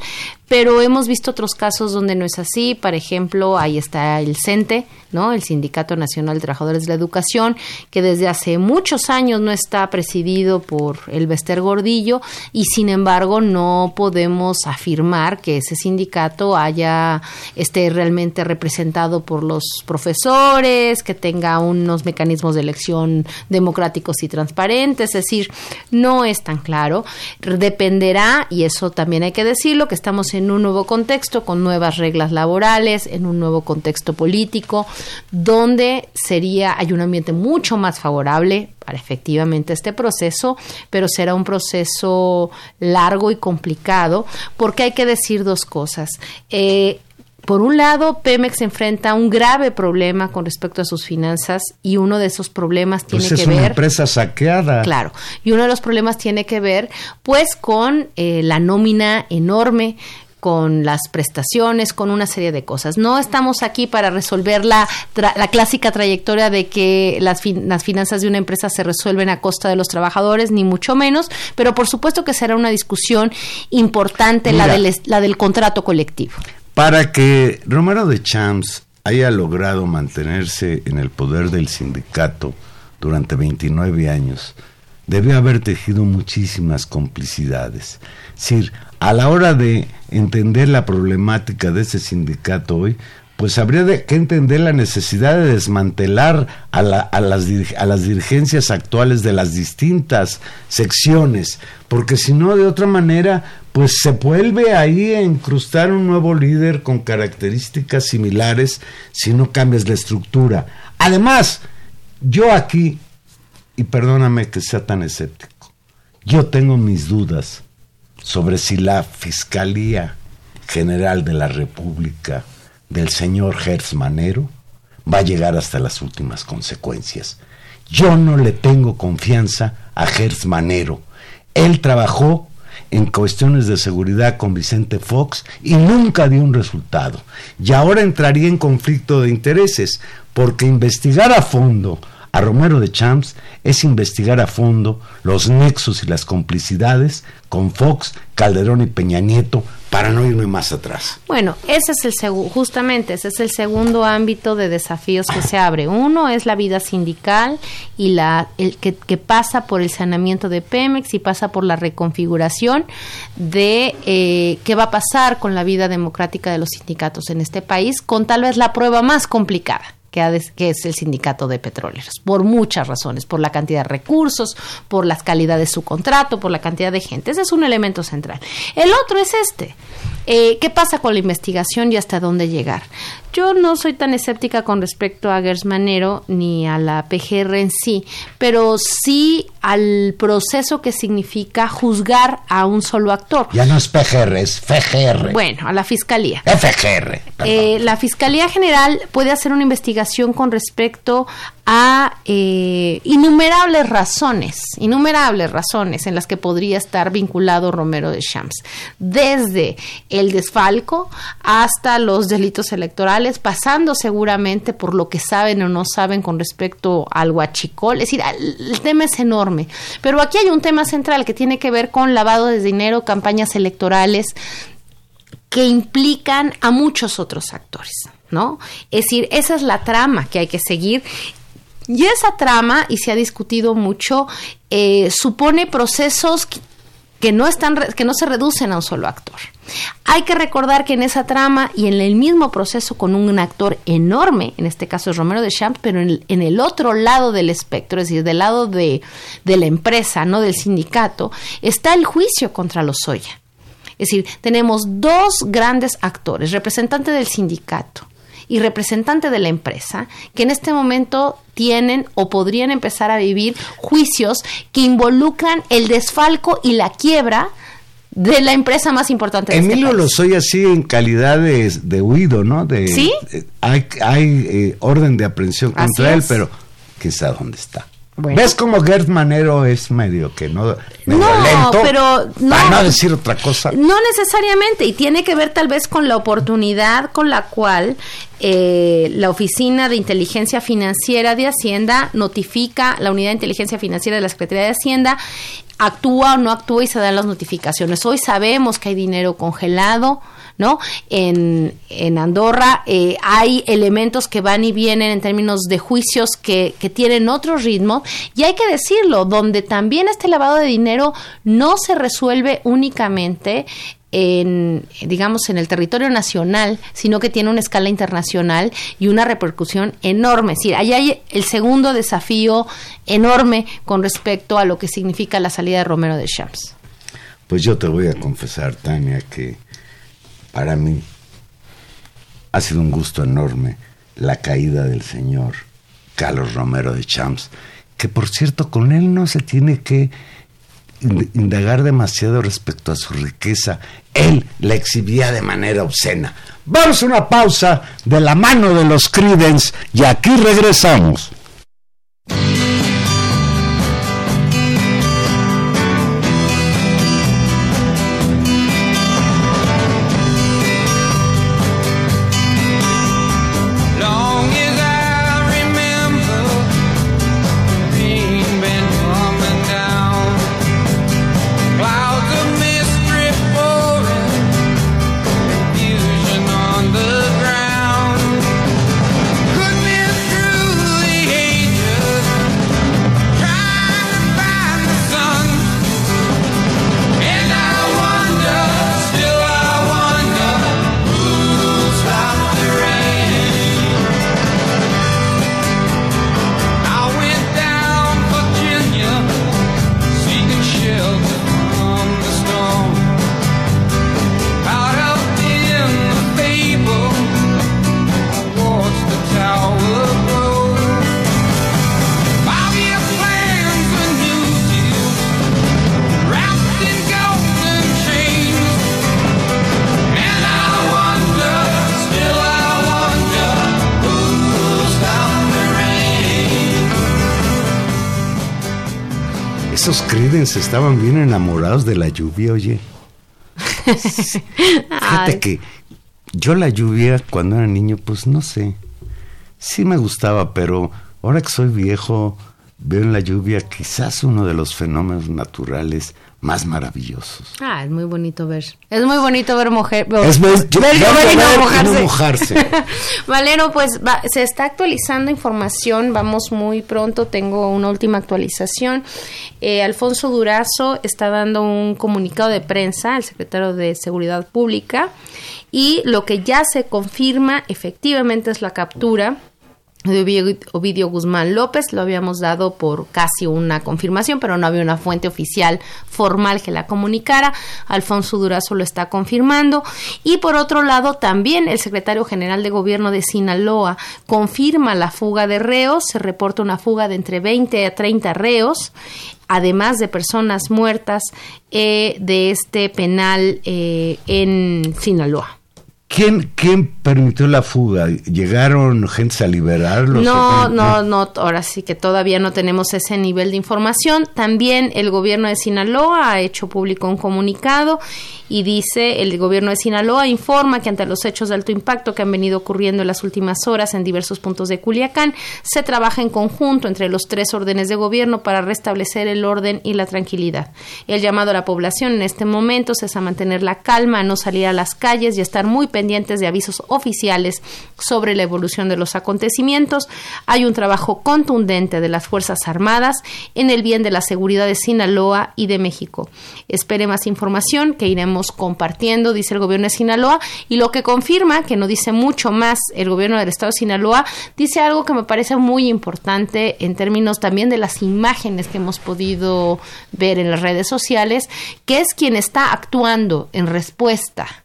[SPEAKER 4] pero hemos visto otros casos donde no es así. Por ejemplo, ahí está el CENTE, ¿no? El Sindicato Nacional de Trabajadores de la Educación, que desde hace muchos años no está presidido por el Bester Gordillo y sin embargo no podemos afirmar que ese sindicato haya esté realmente representado por los profesores, que tenga unos mecanismos de elección democráticos y transparentes, es decir, no es tan claro. Dependerá, y eso también hay que decirlo, que estamos en un nuevo contexto con nuevas reglas laborales, en un nuevo contexto político, donde sería, hay un ambiente mucho más favorable para efectivamente este proceso, pero será un proceso largo y complicado, porque hay que decir dos cosas. Eh, por un lado, Pemex enfrenta un grave problema con respecto a sus finanzas y uno de esos problemas tiene
[SPEAKER 5] Pues es
[SPEAKER 4] que
[SPEAKER 5] una
[SPEAKER 4] ver
[SPEAKER 5] empresa saqueada.
[SPEAKER 4] Claro, y uno de los problemas tiene que ver pues con eh, la nómina enorme con las prestaciones, con una serie de cosas. No estamos aquí para resolver la, tra- la clásica trayectoria de que las, fin- las finanzas de una empresa se resuelven a costa de los trabajadores, ni mucho menos, pero por supuesto que será una discusión importante la del, la del contrato colectivo.
[SPEAKER 5] Para que Romero de Champs haya logrado mantenerse en el poder del sindicato durante 29 años, debió haber tejido muchísimas complicidades. Es decir, a la hora de entender la problemática de ese sindicato hoy, pues habría de- que entender la necesidad de desmantelar a, la- a las, a las dirigencias actuales de las distintas secciones, porque si no, de otra manera, pues se vuelve ahí a incrustar un nuevo líder con características similares si no cambias la estructura. Además, yo aquí, y perdóname que sea tan escéptico, yo tengo mis dudas sobre si la Fiscalía General de la República del señor Hertz Manero va a llegar hasta las últimas consecuencias. Yo no le tengo confianza a Hertz Manero. Él trabajó en cuestiones de seguridad con Vicente Fox y nunca dio un resultado. Y ahora entraría en conflicto de intereses, porque investigar a fondo a Romero de Champs es investigar a fondo los nexos y las complicidades con Fox, Calderón y Peña Nieto para no irme más atrás.
[SPEAKER 4] Bueno, ese es el segundo, justamente, ese es el segundo ámbito de desafíos que se abre. Uno es la vida sindical y la el que, que pasa por el saneamiento de Pemex y pasa por la reconfiguración de eh, qué va a pasar con la vida democrática de los sindicatos en este país, con tal vez la prueba más complicada que, es el sindicato de petroleros, por muchas razones, por la cantidad de recursos, por las calidades de su contrato, por la cantidad de gente. Ese es un elemento central. El otro es este. Eh, ¿Qué pasa con la investigación y hasta dónde llegar? Yo no soy tan escéptica con respecto a Gersmanero ni a la PGR en sí, pero sí al proceso que significa juzgar a un solo actor.
[SPEAKER 5] Ya no es PGR, es FGR.
[SPEAKER 4] Bueno, a la Fiscalía.
[SPEAKER 5] FGR.
[SPEAKER 4] Eh, la Fiscalía General puede hacer una investigación con respecto a eh, innumerables razones, innumerables razones en las que podría estar vinculado Romero de Champs, desde el desfalco hasta los delitos electorales, pasando seguramente por lo que saben o no saben con respecto al huachicol, es decir, el tema es enorme, pero aquí hay un tema central que tiene que ver con lavado de dinero, campañas electorales que implican a muchos otros actores. ¿No? Es decir, esa es la trama que hay que seguir y esa trama, y se ha discutido mucho, eh, supone procesos que no, están, que no se reducen a un solo actor. Hay que recordar que en esa trama y en el mismo proceso con un actor enorme, en este caso es Romero de Champs, pero en el, otro lado del espectro, es decir, del lado de, de la empresa, no del sindicato, está el juicio contra Lozoya. Es decir, tenemos dos grandes actores, representante del sindicato y representante de la empresa que en este momento tienen o podrían empezar a vivir juicios que involucran el desfalco y la quiebra de la empresa más importante de
[SPEAKER 5] este Emilio
[SPEAKER 4] este
[SPEAKER 5] lo soy así en calidad de, huido, ¿no? De,
[SPEAKER 4] ¿Sí?
[SPEAKER 5] hay hay eh, orden de aprehensión contra él, pero quién sabe dónde está. ¿Ves cómo Gert Manero es medio que no
[SPEAKER 4] no,
[SPEAKER 5] lento?
[SPEAKER 4] pero no,
[SPEAKER 5] para no decir otra cosa.
[SPEAKER 4] No necesariamente, y tiene que ver tal vez con la oportunidad con la cual eh, la Oficina de Inteligencia Financiera de Hacienda notifica, la Unidad de Inteligencia Financiera de la Secretaría de Hacienda actúa o no actúa y se dan las notificaciones. Hoy sabemos que hay dinero congelado ¿no? En, en Andorra eh, hay elementos que van y vienen en términos de juicios que, que tienen otro ritmo y hay que decirlo, donde también este lavado de dinero no se resuelve únicamente en, digamos, en el territorio nacional, sino que tiene una escala internacional y una repercusión enorme. Es decir, ahí hay el segundo desafío enorme con respecto a lo que significa la salida de Romero de Champs.
[SPEAKER 5] Pues yo te voy a confesar, Tania, que para mí ha sido un gusto enorme la caída del señor Carlos Romero de Champs, que por cierto con él no se tiene que indagar demasiado respecto a su riqueza. Él la exhibía de manera obscena. Vamos a una pausa de la mano de los Credence y aquí regresamos. Estaban bien enamorados de la lluvia, oye. [LAUGHS] Fíjate que yo la lluvia cuando era niño, pues no sé. Sí me gustaba, pero ahora que soy viejo, veo en la lluvia quizás uno de los fenómenos naturales más maravillosos.
[SPEAKER 4] Ah, es muy bonito ver. Es muy bonito ver mujer.
[SPEAKER 5] Es muy,
[SPEAKER 4] ver,
[SPEAKER 5] ver,
[SPEAKER 4] llover y no
[SPEAKER 5] llover y
[SPEAKER 4] mojarse.
[SPEAKER 5] no mojarse. [LAUGHS]
[SPEAKER 4] Valero, pues va- se está actualizando información. Vamos muy pronto. Tengo una última actualización. Eh, Alfonso Durazo está dando un comunicado de prensa, el secretario de Seguridad Pública, y lo que ya se confirma efectivamente es la captura de Ovidio- Guzmán López, lo habíamos dado por casi una confirmación, pero no había una fuente oficial formal que la comunicara. Alfonso Durazo lo está confirmando. Y por otro lado, también el secretario general de gobierno de Sinaloa confirma la fuga de reos. Se reporta una fuga de entre 20 a 30 reos además de personas muertas eh, de este penal eh, en Sinaloa.
[SPEAKER 5] ¿Quién, ¿Quién permitió la fuga? ¿Llegaron gentes a liberarlos?
[SPEAKER 4] No, no, no, ahora sí que todavía no tenemos ese nivel de información. También el gobierno de Sinaloa ha hecho público un comunicado y dice, el gobierno de Sinaloa informa que ante los hechos de alto impacto que han venido ocurriendo en las últimas horas en diversos puntos de Culiacán, se trabaja en conjunto entre los tres órdenes de gobierno para restablecer el orden y la tranquilidad. El llamado a la población en este momento es a mantener la calma, a no salir a las calles y estar muy pendientes de avisos oficiales sobre la evolución de los acontecimientos. Hay un trabajo contundente de las Fuerzas Armadas en el bien de la seguridad de Sinaloa y de México. Espere más información que iremos compartiendo, dice el gobierno de Sinaloa, y lo que confirma, que no dice mucho más el gobierno del estado de Sinaloa, dice algo que me parece muy importante en términos también de las imágenes que hemos podido ver en las redes sociales, que es quien está actuando en respuesta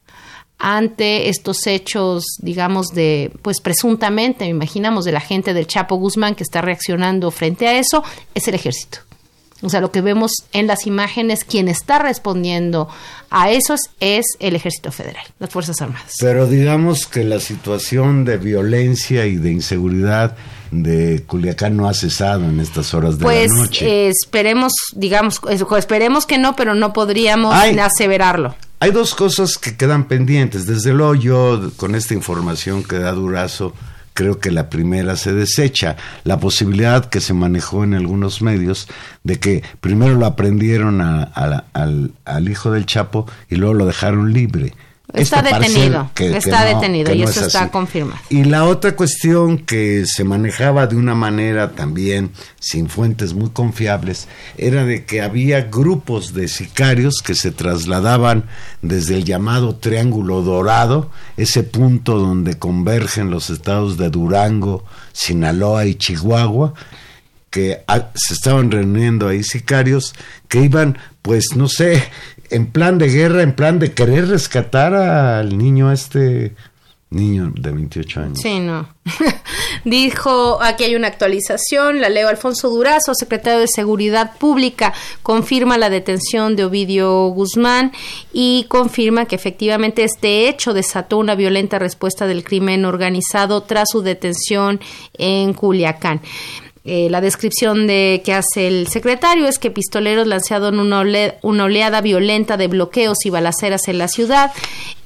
[SPEAKER 4] ante estos hechos, digamos, de, pues presuntamente, me imaginamos, de la gente del Chapo Guzmán que está reaccionando frente a eso, es el ejército. O sea, lo que vemos en las imágenes, quien está respondiendo a eso es, el ejército federal, las Fuerzas Armadas.
[SPEAKER 5] Pero digamos que la situación de violencia y de inseguridad de Culiacán no ha cesado en estas horas de
[SPEAKER 4] Pues
[SPEAKER 5] la noche.
[SPEAKER 4] eh, esperemos, digamos, es- esperemos que no, pero no podríamos
[SPEAKER 5] Ay.
[SPEAKER 4] aseverarlo.
[SPEAKER 5] Hay dos cosas que quedan pendientes. Desde luego yo, con esta información que da Durazo, creo que la primera se desecha. La posibilidad que se manejó en algunos medios de que primero lo aprendieron a- al hijo del Chapo y luego lo dejaron libre.
[SPEAKER 4] Está detenido,
[SPEAKER 5] que- que
[SPEAKER 4] está
[SPEAKER 5] no,
[SPEAKER 4] detenido y
[SPEAKER 5] no
[SPEAKER 4] eso
[SPEAKER 5] es
[SPEAKER 4] está confirmado.
[SPEAKER 5] Y la otra cuestión que se manejaba de una manera también sin fuentes muy confiables era de que había grupos de sicarios que se trasladaban desde el llamado Triángulo Dorado, ese punto donde convergen los estados de Durango, Sinaloa y Chihuahua, que ah, se estaban reuniendo ahí sicarios que iban, pues no sé, en plan de guerra, en plan de querer rescatar al niño este niño de 28 años.
[SPEAKER 4] Sí, no. [LAUGHS] Dijo, aquí hay una actualización, la leo Alfonso Durazo, secretario de Seguridad Pública, confirma la detención de Ovidio Guzmán y confirma que efectivamente este hecho desató una violenta respuesta del crimen organizado tras su detención en Culiacán. Eh, la descripción de que hace el secretario es que pistoleros lanzaron una, ole- una oleada violenta de bloqueos y balaceras en la ciudad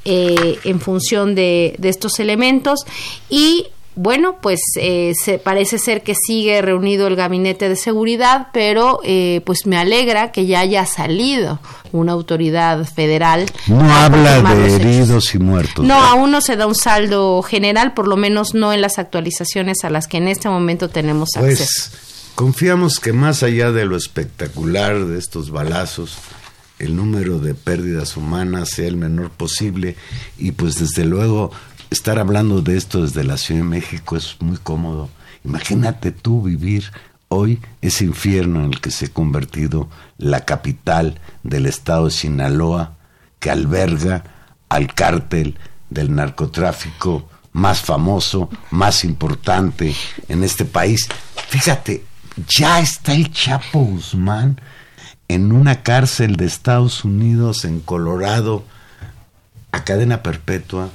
[SPEAKER 4] eh, en función de, de estos elementos y bueno, pues eh, se, parece ser que sigue reunido el gabinete de seguridad, pero eh, pues me alegra que ya haya salido una autoridad federal.
[SPEAKER 5] No habla de
[SPEAKER 4] hechos.
[SPEAKER 5] heridos y muertos.
[SPEAKER 4] No, aún no se da un saldo general, por lo menos no en las actualizaciones a las que en este momento tenemos acceso.
[SPEAKER 5] Pues confiamos que más allá de lo espectacular de estos balazos, el número de pérdidas humanas sea el menor posible y pues desde luego estar hablando de esto desde la Ciudad de México es muy cómodo. Imagínate tú vivir hoy ese infierno en el que se ha convertido la capital del estado de Sinaloa, que alberga al cártel del narcotráfico más famoso, más importante en este país. Fíjate, ya está el Chapo Guzmán en una cárcel de Estados Unidos, en Colorado, a cadena perpetua,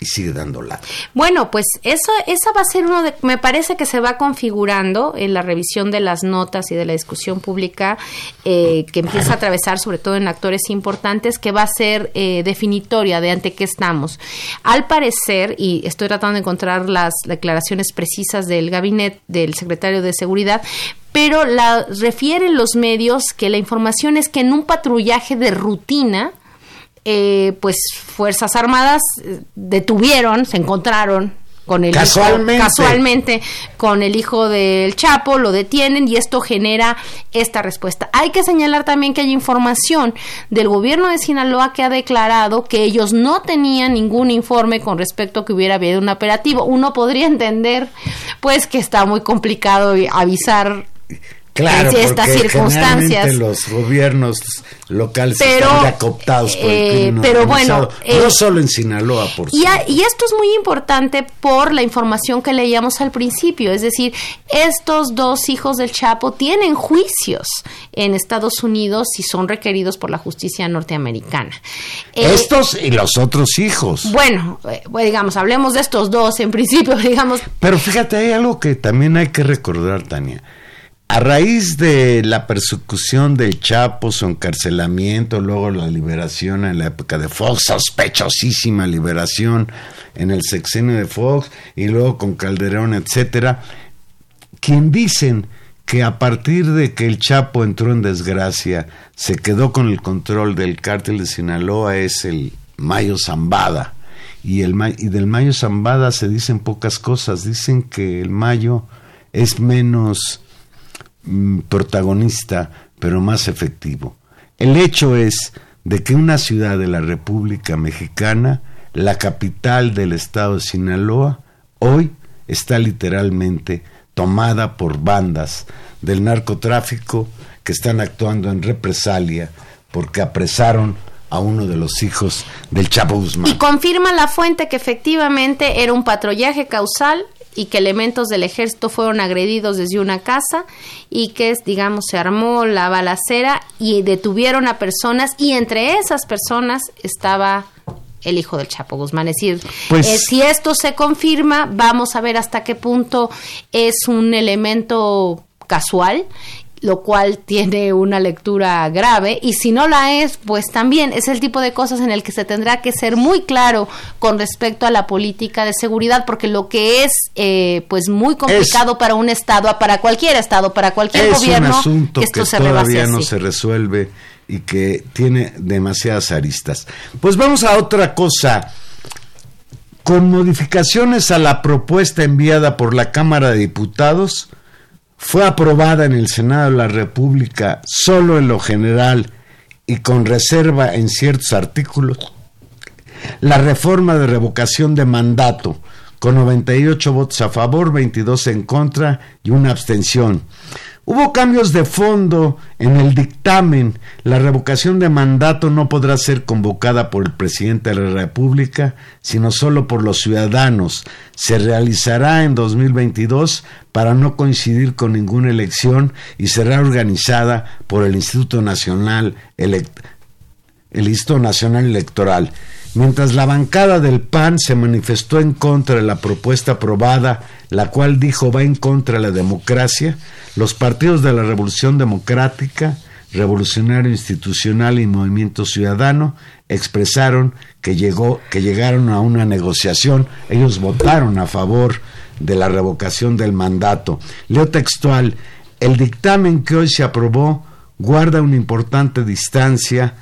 [SPEAKER 5] y sigue dando lata.
[SPEAKER 4] Bueno, pues eso, esa va a ser uno de, me parece que se va configurando en la revisión de las notas y de la discusión pública eh, que empieza a atravesar sobre todo en actores importantes, que va a ser eh, definitoria de ante qué estamos. Al parecer, y estoy tratando de encontrar las declaraciones precisas del gabinete del secretario de Seguridad, pero la refieren los medios que la información es que en un patrullaje de rutina, eh, pues Fuerzas Armadas eh, detuvieron, se encontraron con el
[SPEAKER 5] Casualmente.
[SPEAKER 4] Hijo, casualmente con el hijo del Chapo, lo detienen y esto genera esta respuesta. Hay que señalar también que hay información del gobierno de Sinaloa que ha declarado que ellos no tenían ningún informe con respecto a que hubiera habido un operativo. Uno podría entender pues que está muy complicado avisar
[SPEAKER 5] Claro,
[SPEAKER 4] en estas
[SPEAKER 5] porque
[SPEAKER 4] circunstancias.
[SPEAKER 5] los gobiernos locales
[SPEAKER 4] Pero,
[SPEAKER 5] están ya cooptados por el
[SPEAKER 4] eh,
[SPEAKER 5] crimen
[SPEAKER 4] pero bueno,
[SPEAKER 5] organizado. no
[SPEAKER 4] eh,
[SPEAKER 5] solo en Sinaloa, por
[SPEAKER 4] Y, a- y esto es muy importante por la información que leíamos al principio, es decir, estos dos hijos del Chapo tienen juicios en Estados Unidos y son requeridos por la justicia norteamericana. Eh,
[SPEAKER 5] Estos y los otros hijos.
[SPEAKER 4] bueno, eh, bueno, digamos, hablemos de estos dos en principio, [LAUGHS] digamos,
[SPEAKER 5] Pero fíjate, hay algo que también hay que recordar, Tania. A raíz de la persecución del Chapo, su encarcelamiento, luego la liberación en la época de Fox, sospechosísima liberación en el sexenio de Fox, y luego con Calderón, etcétera, quien dicen que a partir de que el Chapo entró en desgracia, se quedó con el control del cártel de Sinaloa es el Mayo Zambada. Y, el, y del Mayo Zambada se dicen pocas cosas. Dicen que el Mayo es menos protagonista, pero más efectivo. El hecho es de que una ciudad de la República Mexicana, la capital del estado de Sinaloa, hoy está literalmente tomada por bandas del narcotráfico que están actuando en represalia porque apresaron a uno de los hijos del Chapo
[SPEAKER 4] y confirma la fuente que efectivamente era un patrullaje causal y que elementos del ejército fueron agredidos desde una casa y que, digamos, se armó la balacera y detuvieron a personas y entre esas personas estaba el hijo del Chapo Guzmán. Es decir,
[SPEAKER 5] Pues-
[SPEAKER 4] eh, si esto se confirma, vamos a ver hasta qué punto es un elemento casual lo cual tiene una lectura grave y si no la es, pues también es el tipo de cosas en el que se tendrá que ser muy claro con respecto a la política de seguridad, porque lo que es eh, pues muy complicado para un estado, para cualquier estado, para cualquier
[SPEAKER 5] es
[SPEAKER 4] gobierno,
[SPEAKER 5] un asunto
[SPEAKER 4] esto
[SPEAKER 5] que
[SPEAKER 4] se
[SPEAKER 5] todavía no
[SPEAKER 4] así.
[SPEAKER 5] se resuelve y que tiene demasiadas aristas. Pues vamos a otra cosa. Con modificaciones a la propuesta enviada por la Cámara de Diputados, fue aprobada en el Senado de la República solo en lo general y con reserva en ciertos artículos la reforma de revocación de mandato, con 98 votos a favor, 22 en contra y una abstención. Hubo cambios de fondo en el dictamen. La revocación de mandato no podrá ser convocada por el presidente de la República, sino solo por los ciudadanos. Se realizará en 2022 para no coincidir con ninguna elección y será organizada por el Instituto Nacional el Instituto Nacional Electoral. Mientras la bancada del PAN se manifestó en contra de la propuesta aprobada, la cual dijo va en contra de la democracia, los partidos de la Revolución Democrática, Revolucionario Institucional y Movimiento Ciudadano expresaron que, llegó, que llegaron a una negociación. Ellos votaron a favor de la revocación del mandato. Leo textual, el dictamen que hoy se aprobó guarda una importante distancia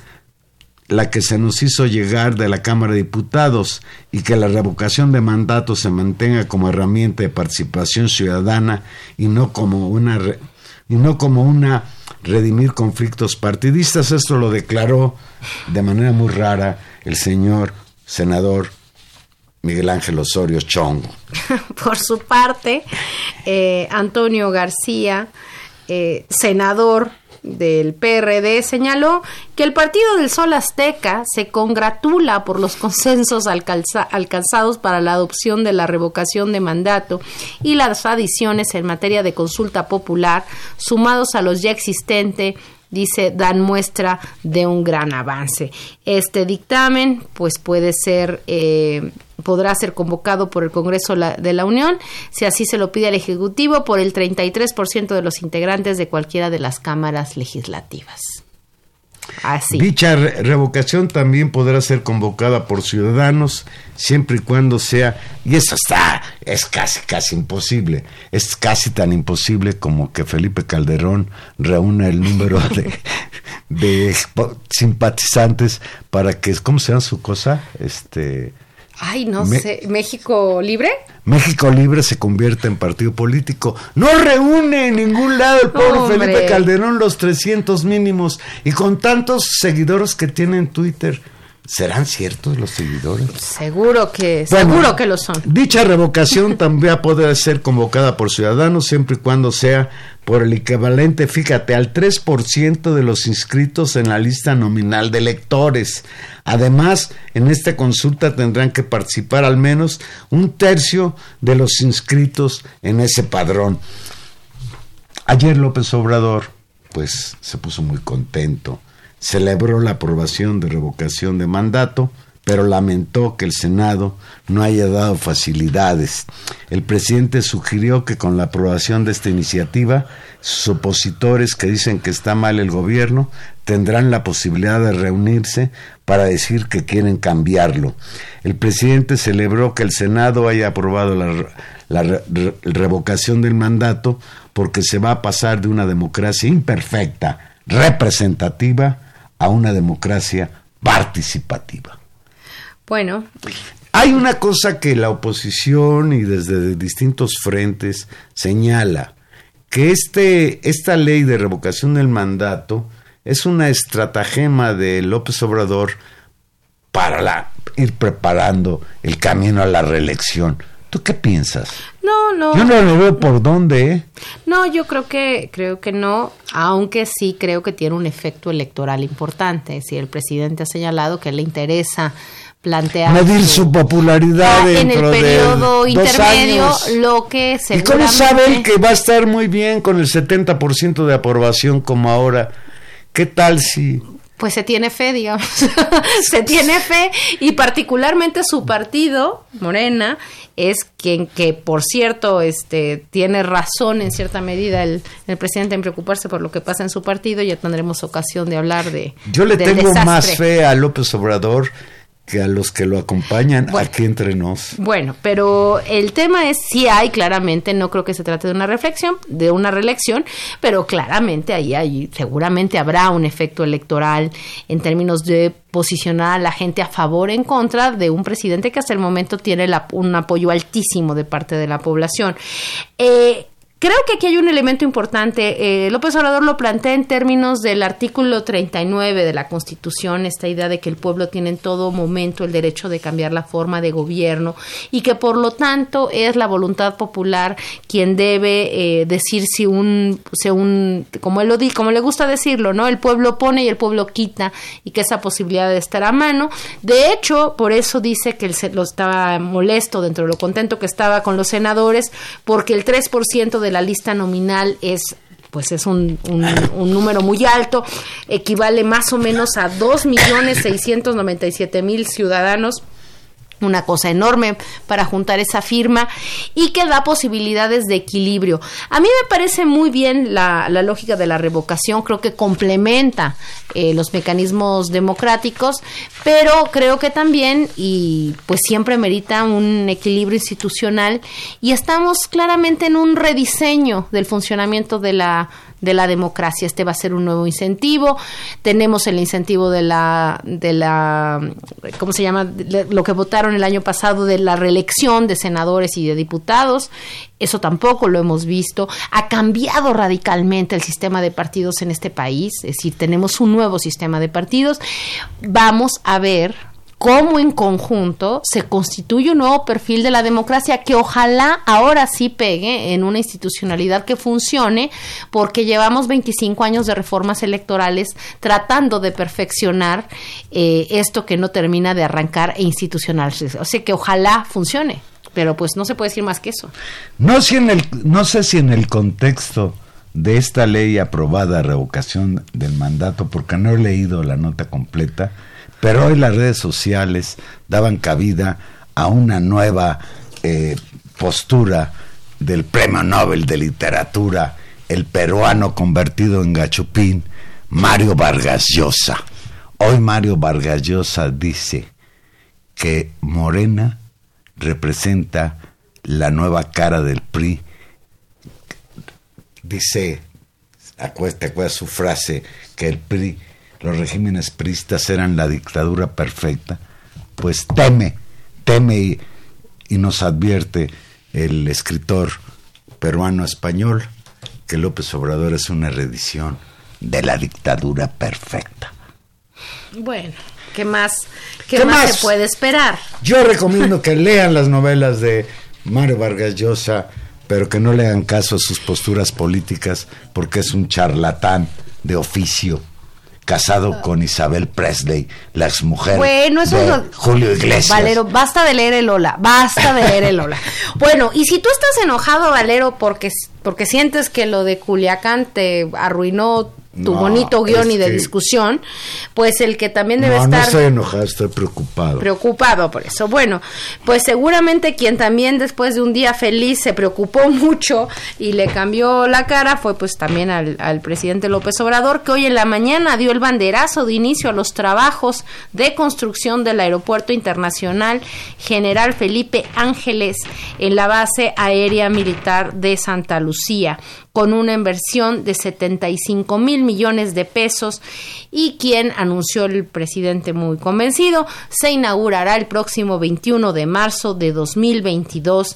[SPEAKER 5] la que se nos hizo llegar de la Cámara de Diputados y que la revocación de mandato se mantenga como herramienta de participación ciudadana y no como una y no como una redimir conflictos partidistas. Esto lo declaró de manera muy rara el señor senador Miguel Ángel Osorio Chongo. [LAUGHS]
[SPEAKER 4] Por su parte, eh, Antonio García, eh, senador del PRD, señaló que el Partido del Sol Azteca se congratula por los consensos alcanza- alcanzados para la adopción de la revocación de mandato y las adiciones en materia de consulta popular, sumados a los ya existentes dice, dan muestra de un gran avance. Este dictamen, pues puede ser, eh, podrá ser convocado por el Congreso de la Unión, si así se lo pide al Ejecutivo, por el 33% de los integrantes de cualquiera de las cámaras legislativas.
[SPEAKER 5] Dicha revocación también podrá ser convocada por ciudadanos siempre y cuando sea, y eso está, es casi, casi imposible, es casi tan imposible como que Felipe Calderón reúna el número de, de simpatizantes para que, ¿cómo se llama su cosa? Este
[SPEAKER 4] Ay, no sé, ¿México Libre?
[SPEAKER 5] México Libre se convierte en partido político. No reúne en ningún lado el pobre Felipe Calderón los 300 mínimos y con tantos seguidores que tiene en Twitter. ¿Serán ciertos los seguidores?
[SPEAKER 4] Seguro que, seguro que lo son.
[SPEAKER 5] Dicha [LAUGHS] revocación también podrá ser convocada por ciudadanos siempre y cuando sea por el equivalente, fíjate, al 3% de los inscritos en la lista nominal de electores. Además, en esta consulta tendrán que participar al menos un tercio de los inscritos en ese padrón. Ayer López Obrador, pues, se puso muy contento celebró la aprobación de revocación de mandato, pero lamentó que el Senado no haya dado facilidades. El presidente sugirió que con la aprobación de esta iniciativa, sus opositores que dicen que está mal el gobierno tendrán la posibilidad de reunirse para decir que quieren cambiarlo. El presidente celebró que el Senado haya aprobado la, revocación del mandato porque se va a pasar de una democracia imperfecta, representativa, a una democracia participativa.
[SPEAKER 4] Bueno.
[SPEAKER 5] Hay una cosa que la oposición y desde distintos frentes señala, que este, esta ley de revocación del mandato es una estratagema de López Obrador para ir preparando el camino a la reelección. ¿Tú qué piensas?
[SPEAKER 4] No, no.
[SPEAKER 5] Yo no lo veo por dónde. ¿eh?
[SPEAKER 4] No, yo creo que creo que no, aunque sí creo que tiene un efecto electoral importante. Si el presidente ha señalado que le interesa plantear
[SPEAKER 5] medir su, popularidad
[SPEAKER 4] en el periodo intermedio, lo que
[SPEAKER 5] seguramente... ¿Y cómo saben que va a estar muy bien con el 70% de aprobación como ahora? ¿Qué tal si
[SPEAKER 4] pues se tiene fe, digamos, [LAUGHS] se tiene fe y particularmente su partido, Morena, es quien que, por cierto, este, tiene razón en cierta medida el, presidente en preocuparse por lo que pasa en su partido. Ya tendremos ocasión de hablar de.
[SPEAKER 5] Yo le tengo más fe a López Obrador que a los que lo acompañan aquí entre nos.
[SPEAKER 4] Bueno, pero el tema es si hay claramente, no creo que se trate de una reflexión, de una reelección, pero claramente ahí hay, seguramente habrá un efecto electoral en términos de posicionar a la gente a favor o en contra de un presidente que hasta el momento tiene un apoyo altísimo de parte de la población. Eh, Creo que aquí hay un elemento importante. Eh, López Obrador lo plantea en términos del artículo 39 de la Constitución, esta idea de que el pueblo tiene en todo momento el derecho de cambiar la forma de gobierno y que por lo tanto es la voluntad popular quien debe eh, decir si un, si un como él lo di, como le gusta decirlo, ¿no? El pueblo pone y el pueblo quita y que esa posibilidad de estar a mano. De hecho, por eso dice que él se, lo estaba molesto dentro de lo contento que estaba con los senadores porque el 3% de la lista nominal es pues es un, un, número muy alto, equivale más o menos a 2.697.000 ciudadanos una cosa enorme para juntar esa firma y que da posibilidades de equilibrio. A mí me parece muy bien la, lógica de la revocación, creo que complementa eh, los mecanismos democráticos, pero creo que también, y pues siempre merita un equilibrio institucional, y estamos claramente en un rediseño del funcionamiento de la de la democracia. Este va a ser un nuevo incentivo. Tenemos el incentivo de la, de la, ¿cómo se llama? Lo que votaron el año pasado de la reelección de senadores y de diputados. Eso tampoco lo hemos visto. Ha cambiado radicalmente el sistema de partidos en este país. Es decir, tenemos un nuevo sistema de partidos. Vamos a ver cómo en conjunto se constituye un nuevo perfil de la democracia que ojalá ahora sí pegue en una institucionalidad que funcione, porque llevamos 25 años de reformas electorales tratando de perfeccionar eh, esto que no termina de arrancar e institucionalizarse. O sea que ojalá funcione, pero pues no se puede decir más que eso.
[SPEAKER 5] No, si en el, no sé si en el contexto de esta ley aprobada revocación del mandato, porque no he leído la nota completa, pero hoy las redes sociales daban cabida a una nueva eh, postura del Premio Nobel de Literatura, el peruano convertido en gachupín, Mario Vargas Llosa. Hoy Mario Vargas Llosa dice que Morena representa la nueva cara del PRI. Dice, te acuerdas su frase, que el PRI, los regímenes priistas eran la dictadura perfecta. Pues teme, teme y, y nos advierte el escritor peruano español que López Obrador es una reedición de la dictadura perfecta.
[SPEAKER 4] Bueno, ¿qué más, qué, más, se puede esperar?
[SPEAKER 5] Yo recomiendo que lean las novelas de Mario Vargas Llosa, pero que no le hagan caso a sus posturas políticas, porque es un charlatán de oficio casado con Isabel Presley, la exmujer
[SPEAKER 4] bueno, eso
[SPEAKER 5] de Julio Iglesias.
[SPEAKER 4] Valero, basta de leer el Ola, basta de leer el Ola. [LAUGHS] bueno, y si tú estás enojado, Valero, porque, porque sientes que lo de Culiacán te arruinó tu bonito guion y de discusión, pues el que también debe estar... No
[SPEAKER 5] estoy enojado, estoy preocupado.
[SPEAKER 4] Preocupado por eso. Bueno, pues seguramente quien también después de un día feliz se preocupó [LAUGHS] mucho y le cambió la cara fue pues también al, al presidente López Obrador, que hoy en la mañana dio el banderazo de inicio a los trabajos de construcción del Aeropuerto Internacional General Felipe Ángeles en la base aérea militar de Santa Lucía con una inversión de 75 mil millones de pesos y quien anunció el presidente muy convencido, se inaugurará el próximo 21 de marzo de 2022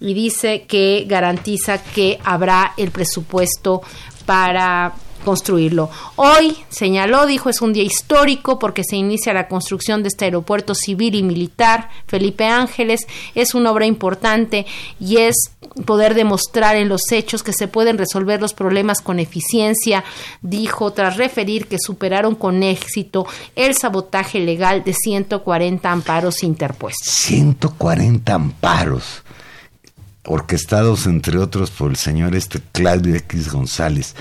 [SPEAKER 4] y dice que garantiza que habrá el presupuesto para construirlo. Hoy, señaló, dijo, es un día histórico porque se inicia la construcción de este aeropuerto civil y militar. Felipe Ángeles es una obra importante y es poder demostrar en los hechos que se pueden resolver los problemas con eficiencia, dijo, tras referir que superaron con éxito el sabotaje legal de 140 amparos interpuestos.
[SPEAKER 5] 140 amparos orquestados entre otros por el señor este Claudio X González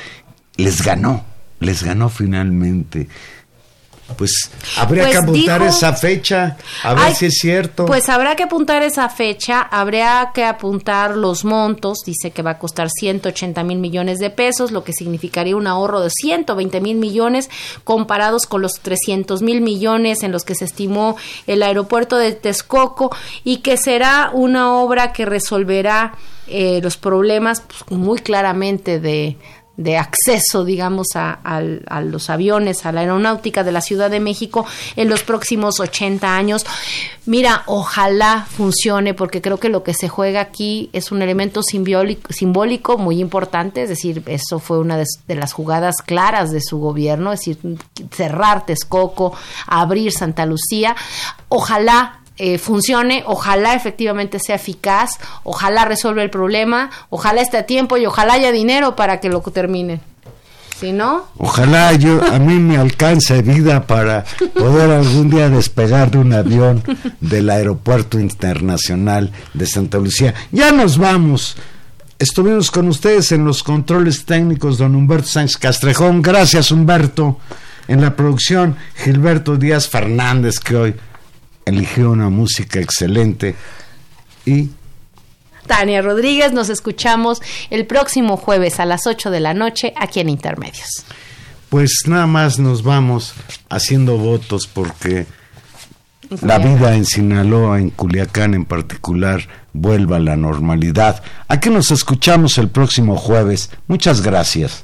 [SPEAKER 5] les ganó, les ganó finalmente. Pues habría que pues apuntar esa fecha, a ver si es cierto.
[SPEAKER 4] Pues habrá que apuntar esa fecha, habría que apuntar los montos, dice que va a costar 180 mil millones de pesos, lo que significaría un ahorro de 120 mil millones comparados con los 300 mil millones en los que se estimó el aeropuerto de Texcoco y que será una obra que resolverá eh, los problemas pues, muy claramente de, de acceso, digamos, a, los aviones, a la aeronáutica de la Ciudad de México en los próximos 80 años. Mira, ojalá funcione, porque creo que lo que se juega aquí es un elemento simbólico, simbólico muy importante, es decir, eso fue una de, de, las jugadas claras de su gobierno, es decir, cerrar Texcoco, abrir Santa Lucía. Ojalá eh, funcione, ojalá efectivamente sea eficaz, ojalá resuelva el problema, ojalá esté a tiempo y ojalá haya dinero para que lo termine. Si no,
[SPEAKER 5] ojalá yo a mí me alcance vida para poder algún día despegar de un avión del aeropuerto internacional de Santa Lucía. Ya nos vamos. Estuvimos con ustedes en los controles técnicos, don Humberto Sánchez Castrejón. Gracias, Humberto. En la producción, Gilberto Díaz Fernández, que hoy eligió una música excelente y
[SPEAKER 4] Tania Rodríguez, nos escuchamos el próximo jueves a las 8 de la noche aquí en Intermedios.
[SPEAKER 5] Pues nada más nos vamos haciendo votos porque la vida en Sinaloa, en Culiacán en particular, vuelva a la normalidad. Aquí nos escuchamos el próximo jueves. Muchas gracias.